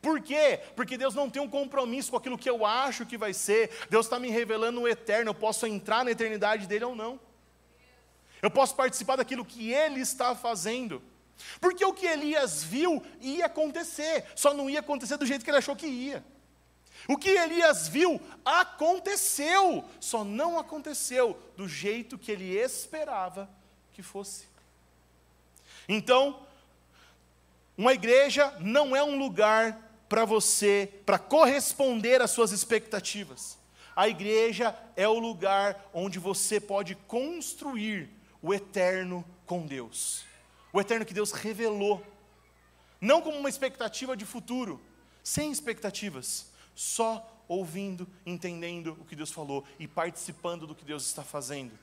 Por quê? Porque Deus não tem um compromisso com aquilo que eu acho que vai ser. Deus está me revelando o eterno. Eu posso entrar na eternidade dele ou não. Eu posso participar daquilo que ele está fazendo. Porque o que Elias viu ia acontecer, só não ia acontecer do jeito que ele achou que ia. O que Elias viu aconteceu, só não aconteceu do jeito que ele esperava que fosse. Então, uma igreja não é um lugar para você, para corresponder às suas expectativas. A igreja é o lugar onde você pode construir o eterno com Deus o eterno que Deus revelou, não como uma expectativa de futuro, sem expectativas, só ouvindo, entendendo o que Deus falou e participando do que Deus está fazendo.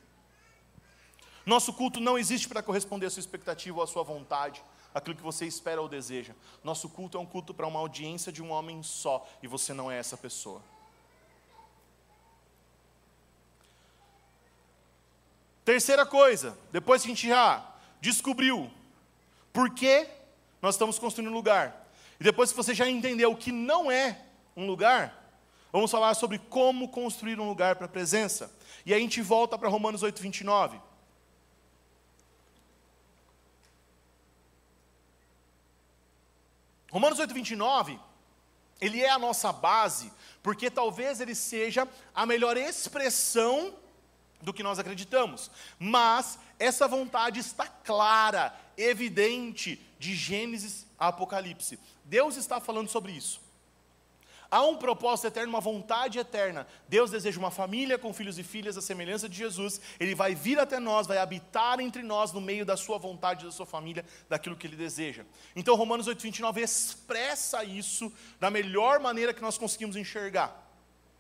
Nosso culto não existe para corresponder à sua expectativa ou à sua vontade, aquilo que você espera ou deseja. Nosso culto é um culto para uma audiência de um homem só, e você não é essa pessoa. Terceira coisa, depois que a gente já descobriu por que nós estamos construindo um lugar, e depois que você já entendeu o que não é um lugar, vamos falar sobre como construir um lugar para a presença. E aí a gente volta para Romanos 8, 29. Romanos 8, 29, ele é a nossa base, porque talvez ele seja a melhor expressão do que nós acreditamos. Mas essa vontade está clara, evidente, de Gênesis a Apocalipse. Deus está falando sobre isso. Há um propósito eterno, uma vontade eterna. Deus deseja uma família com filhos e filhas, a semelhança de Jesus. Ele vai vir até nós, vai habitar entre nós no meio da sua vontade, da sua família, daquilo que ele deseja. Então, Romanos 8,29 expressa isso da melhor maneira que nós conseguimos enxergar.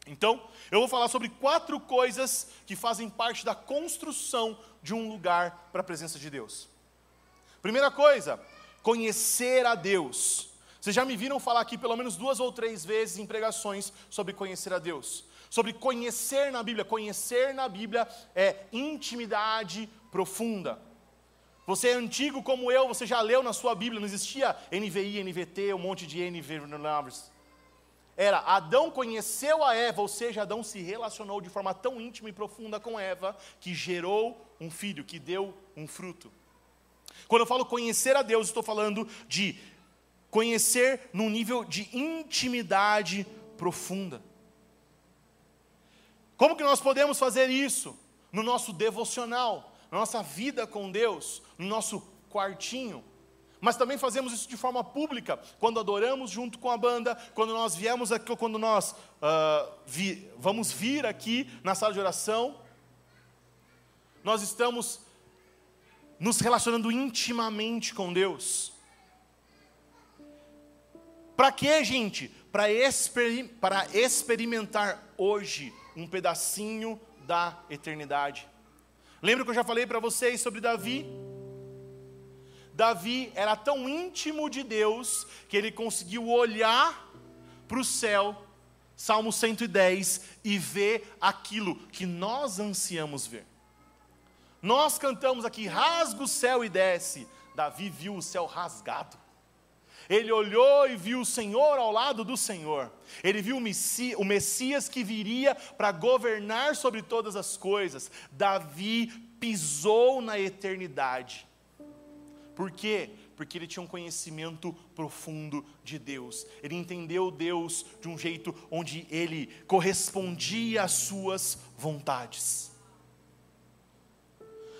Então, eu vou falar sobre quatro coisas que fazem parte da construção de um lugar para a presença de Deus. Primeira coisa, conhecer a Deus. Vocês já me viram falar aqui pelo menos duas ou três vezes em pregações sobre conhecer a Deus. Sobre conhecer na Bíblia. Conhecer na Bíblia é intimidade profunda. Você é antigo como eu, você já leu na sua Bíblia, não existia NVI, NVT, um monte de NV era Adão conheceu a Eva, ou seja, Adão se relacionou de forma tão íntima e profunda com Eva que gerou um filho, que deu um fruto. Quando eu falo conhecer a Deus, estou falando de conhecer num nível de intimidade profunda. Como que nós podemos fazer isso? No nosso devocional, na nossa vida com Deus, no nosso quartinho, mas também fazemos isso de forma pública, quando adoramos junto com a banda, quando nós viemos aqui, quando nós uh, vi, vamos vir aqui na sala de oração, nós estamos nos relacionando intimamente com Deus. Para quê, gente? Para exper experimentar hoje um pedacinho da eternidade. Lembra que eu já falei para vocês sobre Davi? Davi era tão íntimo de Deus que ele conseguiu olhar para o céu, Salmo 110, e ver aquilo que nós ansiamos ver. Nós cantamos aqui: rasga o céu e desce. Davi viu o céu rasgado. Ele olhou e viu o Senhor ao lado do Senhor. Ele viu o Messias que viria para governar sobre todas as coisas. Davi pisou na eternidade. Por quê? Porque ele tinha um conhecimento profundo de Deus. Ele entendeu Deus de um jeito onde ele correspondia às suas vontades.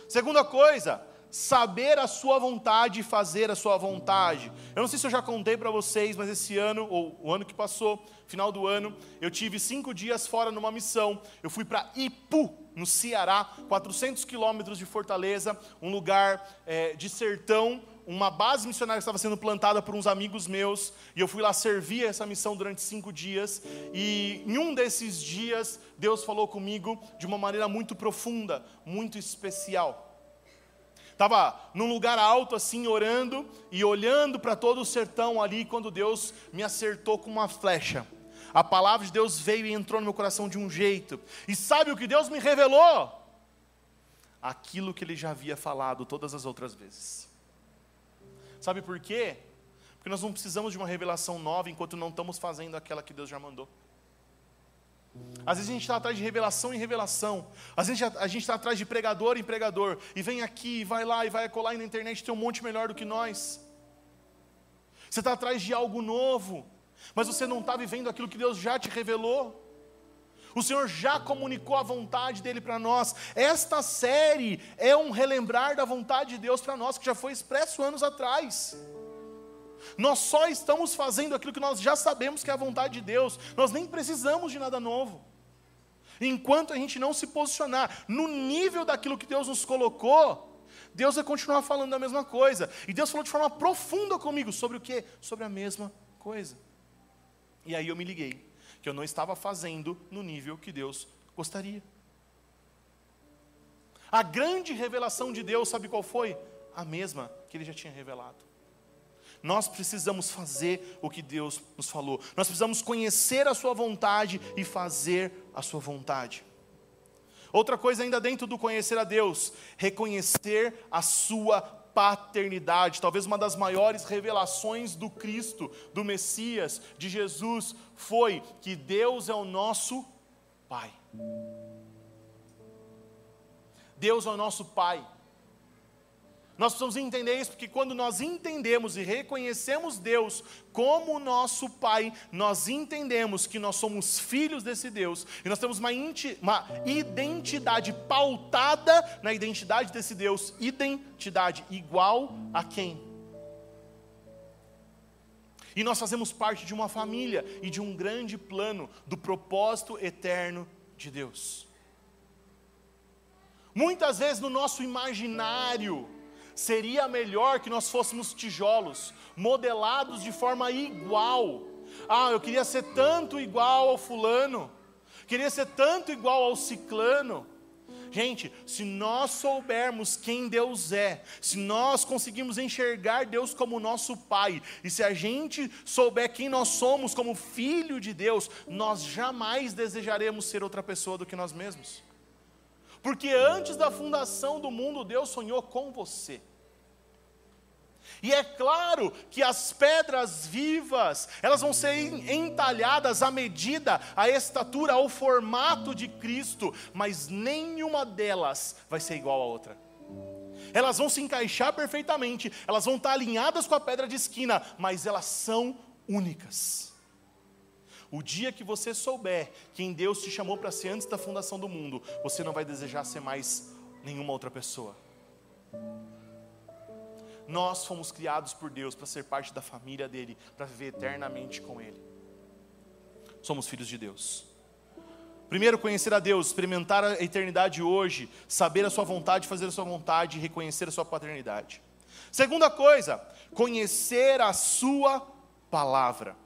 Segunda coisa, saber a sua vontade e fazer a sua vontade. Eu não sei se eu já contei para vocês, mas esse ano, ou o ano que passou, final do ano, eu tive cinco dias fora numa missão. Eu fui para Ipu, no Ceará, 400 quilômetros de Fortaleza, um lugar é, de sertão, uma base missionária que estava sendo plantada por uns amigos meus, e eu fui lá servir essa missão durante cinco dias, e em um desses dias, Deus falou comigo de uma maneira muito profunda, muito especial. Estava num lugar alto assim, orando e olhando para todo o sertão ali, quando Deus me acertou com uma flecha. A palavra de Deus veio e entrou no meu coração de um jeito. E sabe o que Deus me revelou? Aquilo que ele já havia falado todas as outras vezes. Sabe por quê? Porque nós não precisamos de uma revelação nova enquanto não estamos fazendo aquela que Deus já mandou. Às vezes a gente está atrás de revelação em revelação. Às vezes a gente está atrás de pregador em pregador. E vem aqui, e vai lá, e vai colar e na internet tem um monte melhor do que nós. Você está atrás de algo novo mas você não está vivendo aquilo que Deus já te revelou. O Senhor já comunicou a vontade dele para nós. Esta série é um relembrar da vontade de Deus para nós, que já foi expresso anos atrás. Nós só estamos fazendo aquilo que nós já sabemos que é a vontade de Deus, nós nem precisamos de nada novo. Enquanto a gente não se posicionar no nível daquilo que Deus nos colocou, Deus vai continuar falando a mesma coisa. E Deus falou de forma profunda comigo sobre o que? Sobre a mesma coisa. E aí eu me liguei que eu não estava fazendo no nível que Deus gostaria. A grande revelação de Deus, sabe qual foi? A mesma que ele já tinha revelado. Nós precisamos fazer o que Deus nos falou. Nós precisamos conhecer a Sua vontade e fazer a Sua vontade. Outra coisa, ainda dentro do conhecer a Deus, reconhecer a Sua paternidade. Talvez uma das maiores revelações do Cristo, do Messias, de Jesus, foi que Deus é o nosso Pai. Deus é o nosso Pai. Nós precisamos entender isso, porque quando nós entendemos e reconhecemos Deus como nosso Pai, nós entendemos que nós somos filhos desse Deus, e nós temos uma, uma, identidade pautada na identidade desse Deus, identidade igual a quem? E nós fazemos parte de uma família e de um grande plano do propósito eterno de Deus. Muitas vezes no nosso imaginário, seria melhor que nós fôssemos tijolos, modelados de forma igual. Ah, eu queria ser tanto igual ao fulano, queria ser tanto igual ao ciclano. Gente, se nós soubermos quem Deus é, se nós conseguimos enxergar Deus como nosso Pai, e se a gente souber quem nós somos como filho de Deus, nós jamais desejaremos ser outra pessoa do que nós mesmos. Porque antes da fundação do mundo, Deus sonhou com você. E é claro que as pedras vivas, elas vão ser entalhadas à medida, à estatura, ao formato de Cristo, mas nenhuma delas vai ser igual à outra. Elas vão se encaixar perfeitamente, elas vão estar alinhadas com a pedra de esquina, mas elas são únicas. O dia que você souber quem Deus te chamou para ser antes da fundação do mundo, você não vai desejar ser mais nenhuma outra pessoa. Nós fomos criados por Deus para ser parte da família dele, para viver eternamente com ele. Somos filhos de Deus. Primeiro, conhecer a Deus, experimentar a eternidade hoje, saber a sua vontade, fazer a sua vontade e reconhecer a sua paternidade. Segunda coisa, conhecer a sua palavra.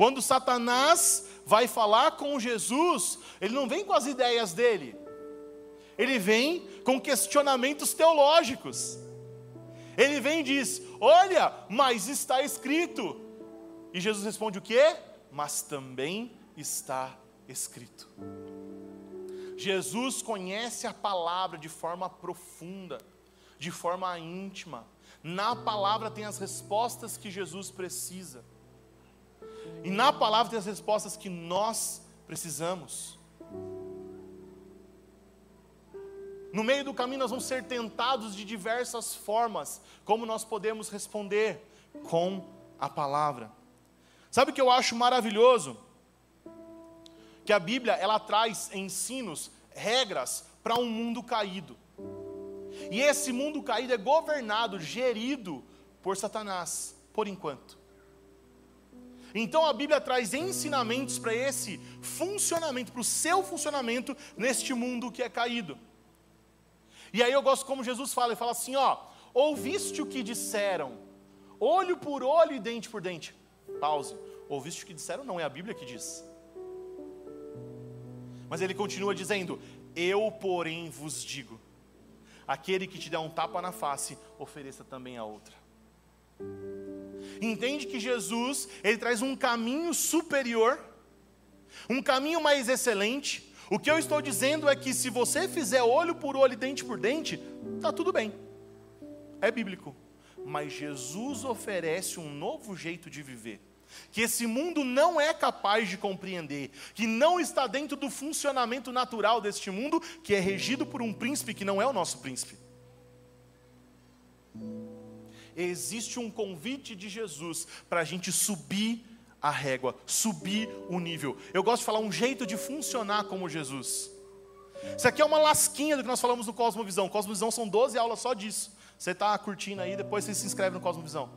Quando Satanás vai falar com Jesus, ele não vem com as ideias dele, ele vem com questionamentos teológicos. Ele vem e diz: Olha, mas está escrito. E Jesus responde o quê? Mas também está escrito. Jesus conhece a palavra de forma profunda, de forma íntima. Na palavra tem as respostas que Jesus precisa. E na palavra tem as respostas que nós precisamos. No meio do caminho, nós vamos ser tentados de diversas formas. Como nós podemos responder? Com a palavra. Sabe o que eu acho maravilhoso? Que a Bíblia ela traz ensinos, regras para um mundo caído. E esse mundo caído é governado, gerido por Satanás, por enquanto. Então a Bíblia traz ensinamentos para esse funcionamento, para o seu funcionamento neste mundo que é caído. E aí eu gosto como Jesus fala, ele fala assim, ó, ouviste o que disseram, olho por olho e dente por dente. Pause. Ouviste o que disseram? Não, é a Bíblia que diz. Mas ele continua dizendo: Eu, porém, vos digo: aquele que te der um tapa na face, ofereça também a outra. Entende que Jesus, ele traz um caminho superior, um caminho mais excelente, o que eu estou dizendo é que se você fizer olho por olho dente por dente, está tudo bem. É bíblico. Mas Jesus oferece um novo jeito de viver. Que esse mundo não é capaz de compreender, que não está dentro do funcionamento natural deste mundo, que é regido por um príncipe que não é o nosso príncipe. Existe um convite de Jesus para a gente subir a régua, subir o nível. Eu gosto de falar um jeito de funcionar como Jesus. Isso aqui é uma lasquinha do que nós falamos no Cosmovisão. Cosmovisão são 12 aulas só disso. Você está curtindo aí, depois você se inscreve no Cosmovisão.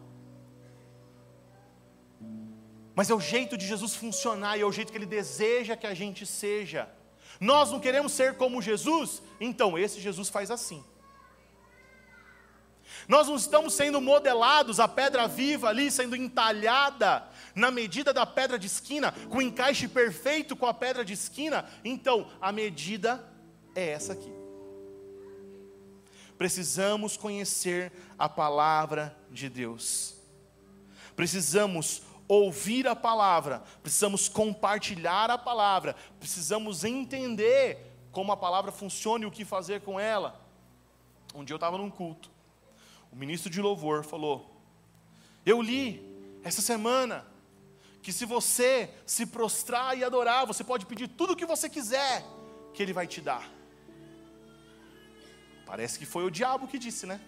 Mas é o jeito de Jesus funcionar e é o jeito que ele deseja que a gente seja. Nós não queremos ser como Jesus? Então, esse Jesus faz assim. Nós não estamos sendo modelados, a pedra viva ali sendo entalhada na medida da pedra de esquina, com o encaixe perfeito com a pedra de esquina. Então, a medida é essa aqui. precisamos conhecer a palavra de Deus. Precisamos ouvir a palavra, precisamos compartilhar a palavra, precisamos entender como a palavra funciona e o que fazer com ela. Um dia eu estava num culto, o ministro de louvor falou: Eu li essa semana que se você se prostrar e adorar, você pode pedir tudo o que você quiser, que Ele vai te dar. Parece que foi o diabo que disse, né?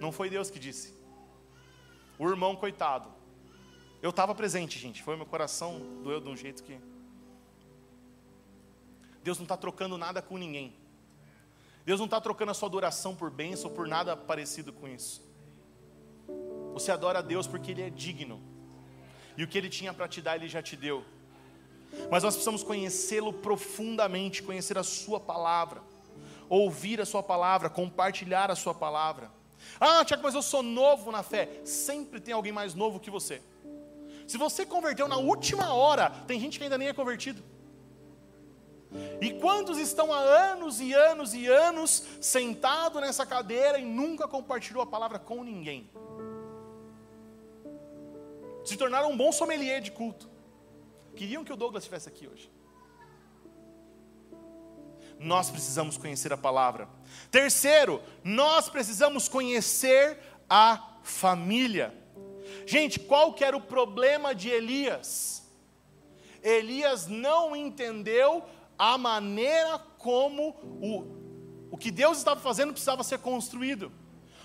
Não foi Deus que disse. O irmão, coitado. Eu estava presente, gente. Foi meu coração, doeu de um jeito que. Deus não está trocando nada com ninguém. Deus não está trocando a sua adoração por bênção por nada parecido com isso. Você adora a Deus porque Ele é digno. E o que Ele tinha para te dar, Ele já te deu. Mas nós precisamos conhecê-lo profundamente, conhecer a Sua palavra ouvir a Sua palavra, compartilhar a Sua palavra. Ah, Tiago, mas eu sou novo na fé. Sempre tem alguém mais novo que você. Se você converteu na última hora, tem gente que ainda nem é convertido. E quantos estão há anos e anos e anos sentado nessa cadeira e nunca compartilhou a palavra com ninguém? Se tornaram um bom sommelier de culto. Queriam que o Douglas estivesse aqui hoje nós precisamos conhecer a palavra. Terceiro, nós precisamos conhecer a família. Gente, qual que era o problema de Elias? Elias não entendeu a maneira como o, o que Deus estava fazendo precisava ser construído.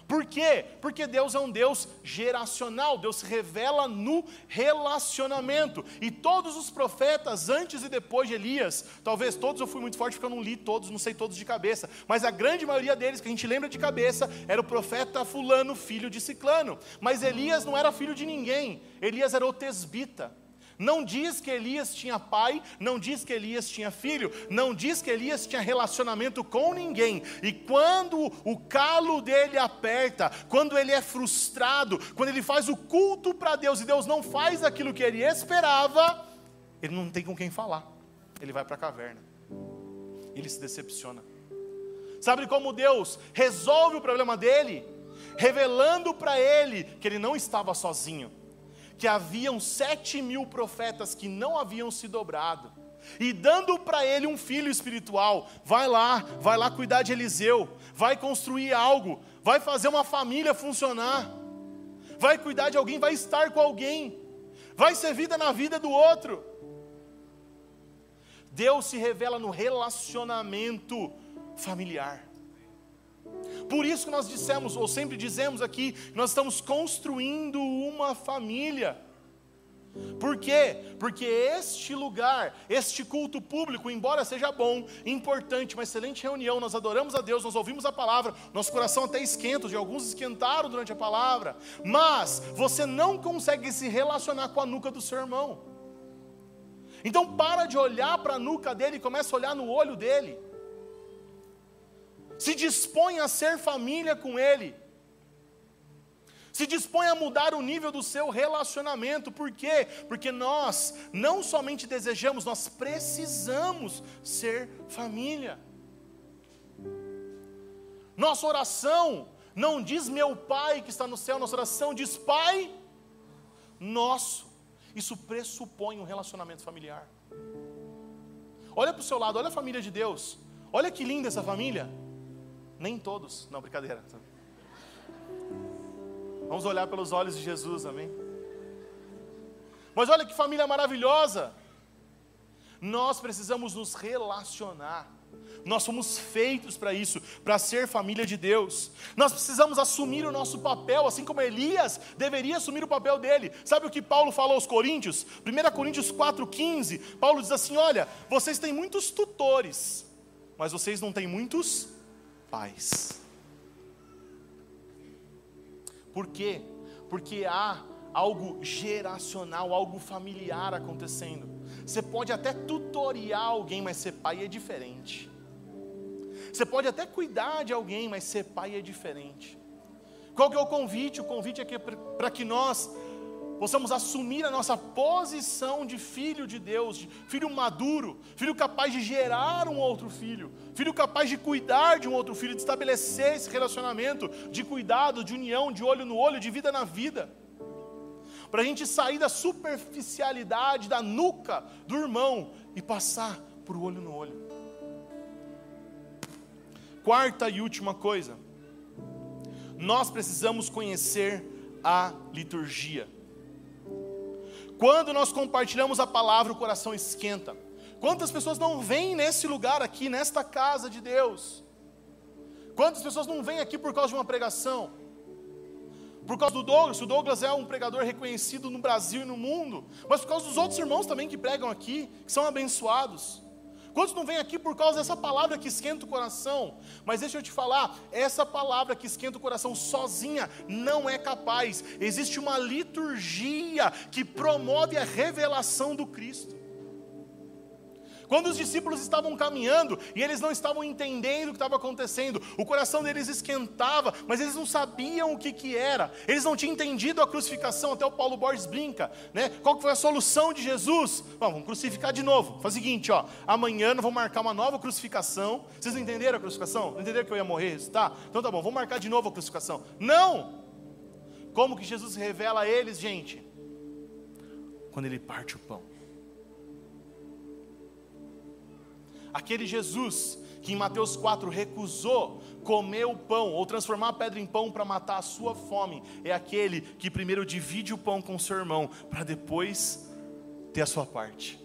Por quê? Porque Deus é um Deus geracional, Deus se revela no relacionamento. E todos os profetas, antes e depois de Elias, talvez todos eu fui muito forte porque eu não li todos, não sei todos de cabeça, mas a grande maioria deles, que a gente lembra de cabeça, era o profeta Fulano, filho de Ciclano. Mas Elias não era filho de ninguém, Elias era o tesbita. Não diz que Elias tinha pai, não diz que Elias tinha filho, não diz que Elias tinha relacionamento com ninguém. E quando o calo dele aperta, quando ele é frustrado, quando ele faz o culto para Deus e Deus não faz aquilo que ele esperava, ele não tem com quem falar. Ele vai para a caverna. Ele se decepciona. Sabe como Deus resolve o problema dele? Revelando para ele que ele não estava sozinho que haviam sete mil profetas que não haviam se dobrado, e dando para ele um filho espiritual, vai lá, vai lá cuidar de Eliseu, vai construir algo, vai fazer uma família funcionar, vai cuidar de alguém, vai estar com alguém, vai ser vida na vida do outro. Deus se revela no relacionamento familiar. Por isso que nós dissemos, ou sempre dizemos aqui, nós estamos construindo uma família. Por quê? Porque este lugar, este culto público, embora seja bom, importante, uma excelente reunião, nós adoramos a Deus, nós ouvimos a palavra, nosso coração até esquenta, e alguns esquentaram durante a palavra, mas você não consegue se relacionar com a nuca do seu irmão. Então para de olhar para a nuca dele e começa a olhar no olho dele se dispõe a ser família com Ele, se dispõe a mudar o nível do seu relacionamento, por quê? Porque nós não somente desejamos, nós precisamos ser família. Nossa oração não diz meu Pai que está no céu, nossa oração diz Pai nosso. Isso pressupõe um relacionamento familiar. Olha para o seu lado, olha a família de Deus. Olha que linda essa família. Nem todos, não, brincadeira. Vamos olhar pelos olhos de Jesus, amém? Mas olha que família maravilhosa. Nós precisamos nos relacionar. Nós somos feitos para isso, para ser família de Deus. Nós precisamos assumir o nosso papel, assim como Elias deveria assumir o papel dele. Sabe o que Paulo falou aos Coríntios? 1 Coríntios 4,15. Paulo diz assim: Olha, vocês têm muitos tutores, mas vocês não têm muitos paz. Por quê? Porque há algo geracional, algo familiar acontecendo. Você pode até tutoriar alguém, mas ser pai é diferente. Você pode até cuidar de alguém, mas ser pai é diferente. Qual que é o convite? O convite é para que nós possamos assumir a nossa posição de filho de Deus, de filho maduro, filho capaz de gerar um outro filho, filho capaz de cuidar de um outro filho, de estabelecer esse relacionamento de cuidado, de união, de olho no olho, de vida na vida. Para a gente sair da superficialidade, da nuca do irmão e passar por olho no olho. Quarta e última coisa, nós precisamos conhecer a liturgia. Quando nós compartilhamos a palavra, o coração esquenta. Quantas pessoas não vêm nesse lugar aqui, nesta casa de Deus? Quantas pessoas não vêm aqui por causa de uma pregação? Por causa do Douglas, o Douglas é um pregador reconhecido no Brasil e no mundo, mas por causa dos outros irmãos também que pregam aqui, que são abençoados. Quantos não vêm aqui por causa dessa palavra que esquenta o coração? Mas deixa eu te falar, essa palavra que esquenta o coração sozinha não é capaz. Existe uma liturgia que promove a revelação do Cristo. Quando os discípulos estavam caminhando e eles não estavam entendendo o que estava acontecendo, o coração deles esquentava, mas eles não sabiam o que, que era, eles não tinham entendido a crucificação. Até o Paulo Borges brinca, né? Qual foi a solução de Jesus? Bom, vamos crucificar de novo. Faz o seguinte, ó, amanhã nós vamos marcar uma nova crucificação. Vocês não entenderam a crucificação? Não entenderam que eu ia morrer, tá? Então tá bom, vamos marcar de novo a crucificação. Não! Como que Jesus revela a eles, gente? Quando ele parte o pão. Aquele Jesus que em Mateus 4 recusou comer o pão ou transformar a pedra em pão para matar a sua fome, é aquele que primeiro divide o pão com seu irmão para depois ter a sua parte.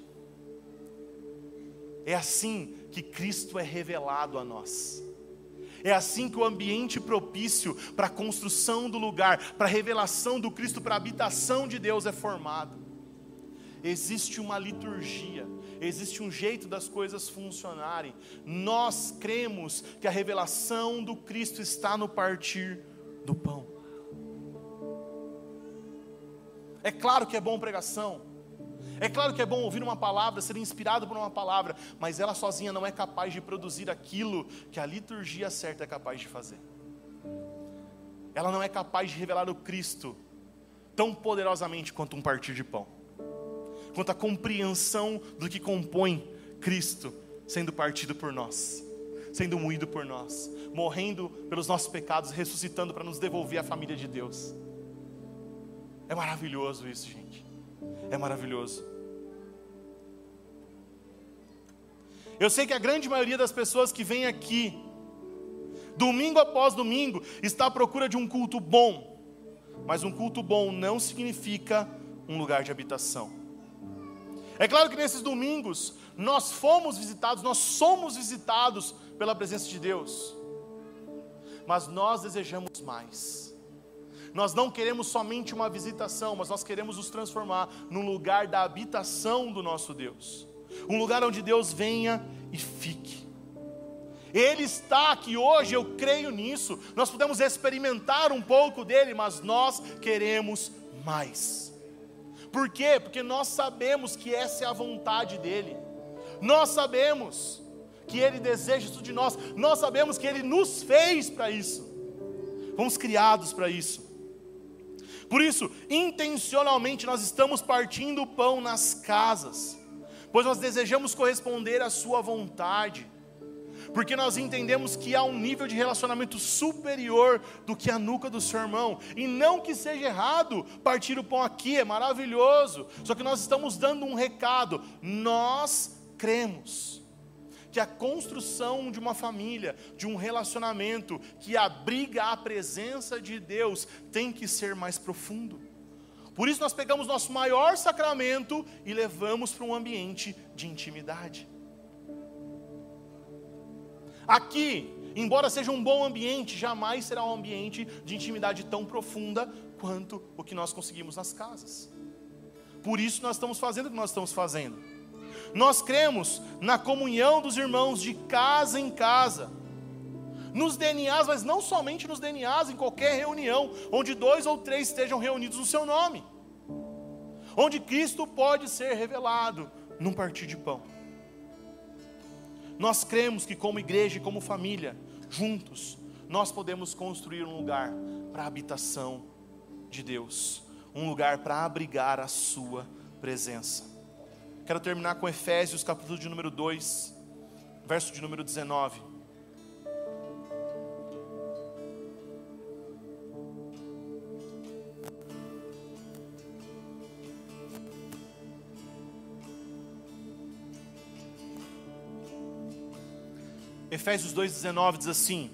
É assim que Cristo é revelado a nós. É assim que o ambiente propício para a construção do lugar, para a revelação do Cristo, para a habitação de Deus é formado. Existe uma liturgia existe um jeito das coisas funcionarem. Nós cremos que a revelação do Cristo está no partir do pão. É claro que é bom pregação. É claro que é bom ouvir uma palavra, ser inspirado por uma palavra, mas ela sozinha não é capaz de produzir aquilo que a liturgia certa é capaz de fazer. Ela não é capaz de revelar o Cristo tão poderosamente quanto um partir de pão quanto à compreensão do que compõe Cristo sendo partido por nós, sendo moído por nós, morrendo pelos nossos pecados, ressuscitando para nos devolver a família de Deus. É maravilhoso isso, gente. É maravilhoso. Eu sei que a grande maioria das pessoas que vem aqui, domingo após domingo, está à procura de um culto bom. Mas um culto bom não significa um lugar de habitação. É claro que nesses domingos nós fomos visitados, nós somos visitados pela presença de Deus, mas nós desejamos mais. Nós não queremos somente uma visitação, mas nós queremos nos transformar num lugar da habitação do nosso Deus, um lugar onde Deus venha e fique. Ele está aqui hoje, eu creio nisso. Nós podemos experimentar um pouco dele, mas nós queremos mais. Por quê? Porque nós sabemos que essa é a vontade dEle. Nós sabemos que Ele deseja isso de nós. Nós sabemos que Ele nos fez para isso. Fomos criados para isso. Por isso, intencionalmente, nós estamos partindo o pão nas casas, pois nós desejamos corresponder à Sua vontade porque nós entendemos que há um nível de relacionamento superior do que a nuca do seu irmão, e não que seja errado partir o pão aqui, é maravilhoso, só que nós estamos dando um recado, nós cremos que a construção de uma família, de um relacionamento que abriga a presença de Deus, tem que ser mais profundo. Por isso nós pegamos nosso maior sacramento e levamos para um ambiente de intimidade. Aqui, embora seja um bom ambiente, jamais será um ambiente de intimidade tão profunda quanto o que nós conseguimos nas casas. Por isso nós estamos fazendo o que nós estamos fazendo. Nós cremos na comunhão dos irmãos de casa em casa. Nos DNAs, mas não somente nos DNAs, em qualquer reunião, onde dois ou três estejam reunidos no seu nome. Onde Cristo pode ser revelado num partir de pão. Nós cremos que, como igreja e como família, juntos, nós podemos construir um lugar para a habitação de Deus, um lugar para abrigar a sua presença. Quero terminar com Efésios, capítulo de número 2, verso de número 19. Efésios 2,19 diz assim: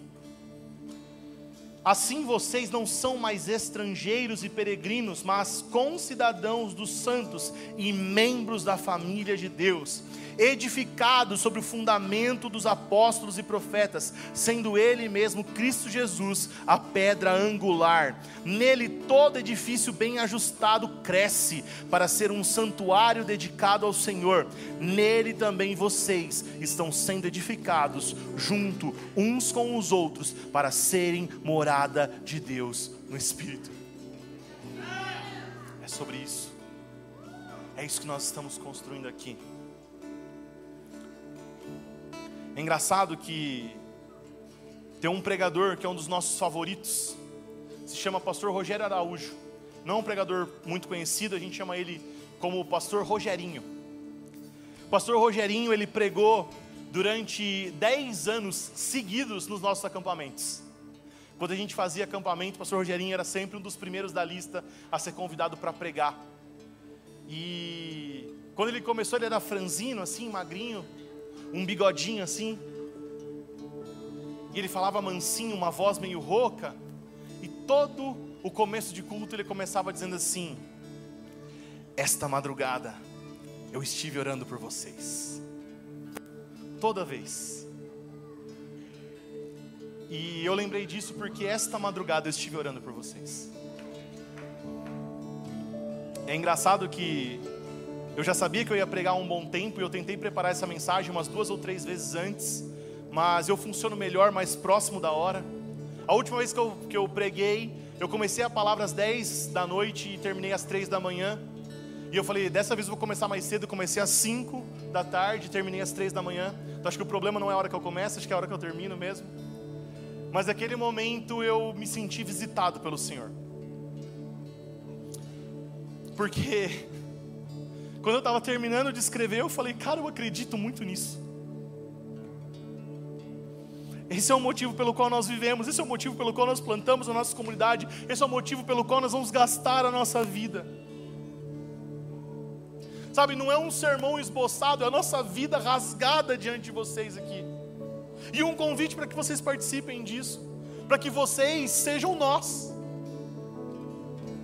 Assim vocês não são mais estrangeiros e peregrinos, mas concidadãos dos santos e membros da família de Deus edificado sobre o fundamento dos apóstolos e profetas, sendo Ele mesmo Cristo Jesus a pedra angular. Nele todo edifício bem ajustado cresce para ser um santuário dedicado ao Senhor. Nele também vocês estão sendo edificados junto uns com os outros para serem morada de Deus no Espírito. É sobre isso. É isso que nós estamos construindo aqui. É engraçado que tem um pregador que é um dos nossos favoritos, se chama Pastor Rogério Araújo. Não é um pregador muito conhecido, a gente chama ele como Pastor Rogerinho. O Pastor Rogerinho, ele pregou durante 10 anos seguidos nos nossos acampamentos. Quando a gente fazia acampamento, o pastor Rogerinho era sempre um dos primeiros da lista a ser convidado para pregar. E quando ele começou, ele era franzino, assim, magrinho, um bigodinho assim. E ele falava mansinho, uma voz meio rouca. E todo o começo de culto ele começava dizendo assim: Esta madrugada eu estive orando por vocês. Toda vez. E eu lembrei disso porque esta madrugada eu estive orando por vocês. É engraçado que eu já sabia que eu ia pregar um bom tempo e eu tentei preparar essa mensagem umas duas ou três vezes antes, mas eu funciono melhor mais próximo da hora. A última vez que eu, que eu preguei, eu comecei a palavra às 10 da noite e terminei às 3 da manhã. E eu falei, dessa vez eu vou começar mais cedo, comecei às 5 da tarde e terminei às 3 da manhã. Então acho que o problema não é a hora que eu começo, acho que é a hora que eu termino mesmo. Mas naquele momento eu me senti visitado pelo Senhor. Porque quando eu estava terminando de escrever, eu falei, cara, eu acredito muito nisso. Esse é o motivo pelo qual nós vivemos, esse é o motivo pelo qual nós plantamos a nossa comunidade, esse é o motivo pelo qual nós vamos gastar a nossa vida. Sabe, não é um sermão esboçado, é a nossa vida rasgada diante de vocês aqui. E um convite para que vocês participem disso, para que vocês sejam nós,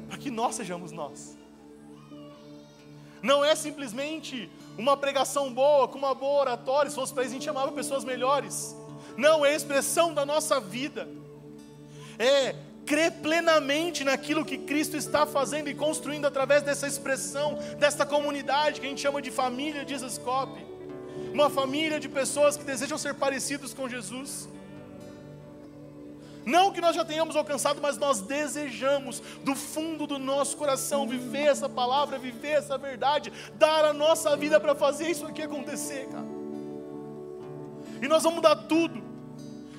para que nós sejamos nós. Não é simplesmente uma pregação boa, com uma boa oratória. Se fosse para isso, a gente chamava pessoas melhores. Não, é expressão da nossa vida. É crer plenamente naquilo que Cristo está fazendo e construindo através dessa expressão, desta comunidade que a gente chama de família de Escope. Uma família de pessoas que desejam ser parecidos com Jesus. Não que nós já tenhamos alcançado, mas nós desejamos do fundo do nosso coração viver essa palavra, viver essa verdade, dar a nossa vida para fazer isso aqui acontecer, cara. E nós vamos dar tudo,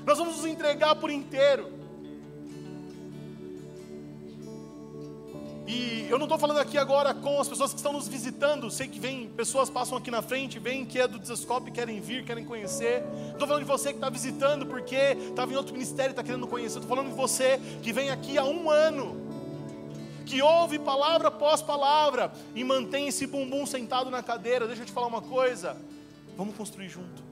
nós vamos nos entregar por inteiro. E eu não estou falando aqui agora com as pessoas que estão nos visitando. Sei que vem, pessoas passam aqui na frente, vêm que é do Desescope, querem vir, querem conhecer. Estou falando de você que está visitando porque estava em outro ministério e está querendo conhecer. Estou falando de você que vem aqui há um ano, que ouve palavra após palavra e mantém esse bumbum sentado na cadeira. Deixa eu te falar uma coisa. Vamos construir junto.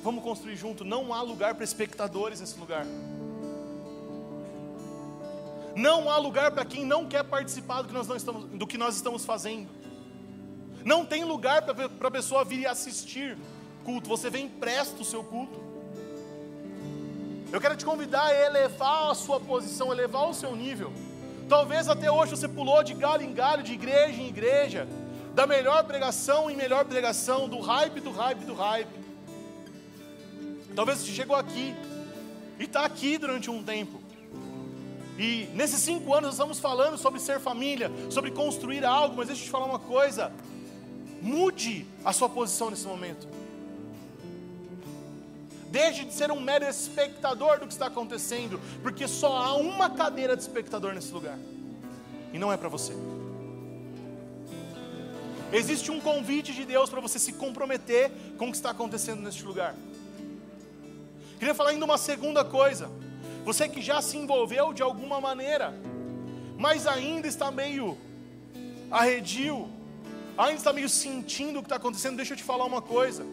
Vamos construir junto. Não há lugar para espectadores nesse lugar. Não há lugar para quem não quer participar do que nós, não estamos, do que nós estamos fazendo. Não tem lugar para a pessoa vir e assistir culto. Você vem presta o seu culto. Eu quero te convidar a elevar a sua posição, elevar o seu nível. Talvez até hoje você pulou de galho em galho, de igreja em igreja, da melhor pregação em melhor pregação, do hype, do hype, do hype. Talvez você chegou aqui e está aqui durante um tempo. E nesses cinco anos nós estamos falando sobre ser família, sobre construir algo, mas deixa eu te falar uma coisa: mude a sua posição nesse momento. Deixe de ser um mero espectador do que está acontecendo, porque só há uma cadeira de espectador nesse lugar, e não é para você. Existe um convite de Deus para você se comprometer com o que está acontecendo neste lugar. Queria falar ainda uma segunda coisa. Você que já se envolveu de alguma maneira, mas ainda está meio arredio, ainda está meio sentindo o que está acontecendo, deixa eu te falar uma coisa.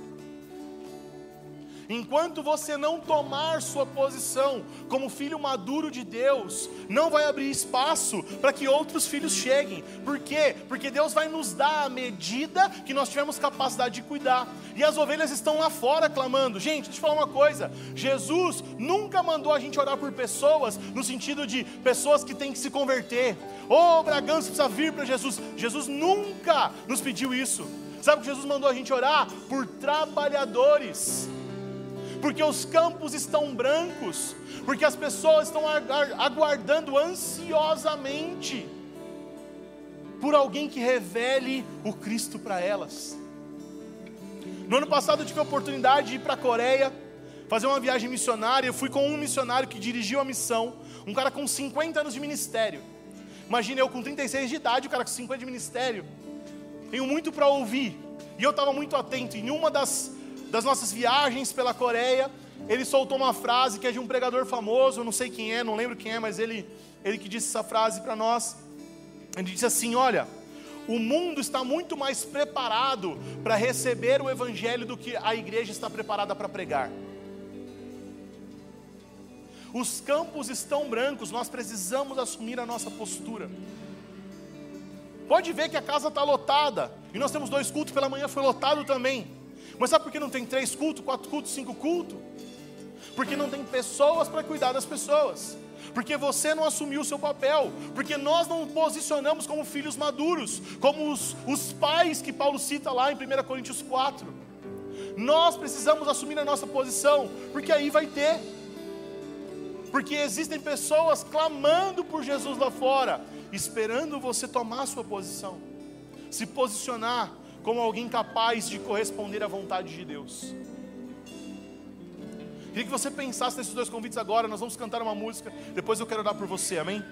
Enquanto você não tomar sua posição como filho maduro de Deus, não vai abrir espaço para que outros filhos cheguem. Por quê? Porque Deus vai nos dar a medida que nós tivermos capacidade de cuidar. E as ovelhas estão lá fora clamando. Gente, deixa eu falar uma coisa: Jesus nunca mandou a gente orar por pessoas no sentido de pessoas que têm que se converter. Ô oh, Bragança precisa vir para Jesus. Jesus nunca nos pediu isso. Sabe o que Jesus mandou a gente orar? Por trabalhadores porque os campos estão brancos, porque as pessoas estão aguardando ansiosamente por alguém que revele o Cristo para elas. No ano passado eu tive a oportunidade de ir para a Coreia, fazer uma viagem missionária. Eu fui com um missionário que dirigiu a missão, um cara com 50 anos de ministério. Imagina eu com 36 de idade, o cara com 50 de ministério. Tenho muito para ouvir. E eu estava muito atento. Em uma das das nossas viagens pela Coreia, ele soltou uma frase que é de um pregador famoso, não sei quem é, não lembro quem é, mas ele, ele que disse essa frase para nós. Ele disse assim: Olha, o mundo está muito mais preparado para receber o Evangelho do que a igreja está preparada para pregar. Os campos estão brancos, nós precisamos assumir a nossa postura. Pode ver que a casa está lotada, e nós temos dois cultos pela manhã, foi lotado também. Mas sabe por que não tem três cultos, quatro cultos, cinco cultos? Porque não tem pessoas para cuidar das pessoas. Porque você não assumiu o seu papel. Porque nós não posicionamos como filhos maduros, como os, os pais que Paulo cita lá em 1 Coríntios 4. Nós precisamos assumir a nossa posição, porque aí vai ter. Porque existem pessoas clamando por Jesus lá fora, esperando você tomar a sua posição, se posicionar como alguém capaz de corresponder à vontade de Deus. Queria que você pensasse nesses dois convites agora. Nós vamos cantar uma música. Depois eu quero orar por você, amém?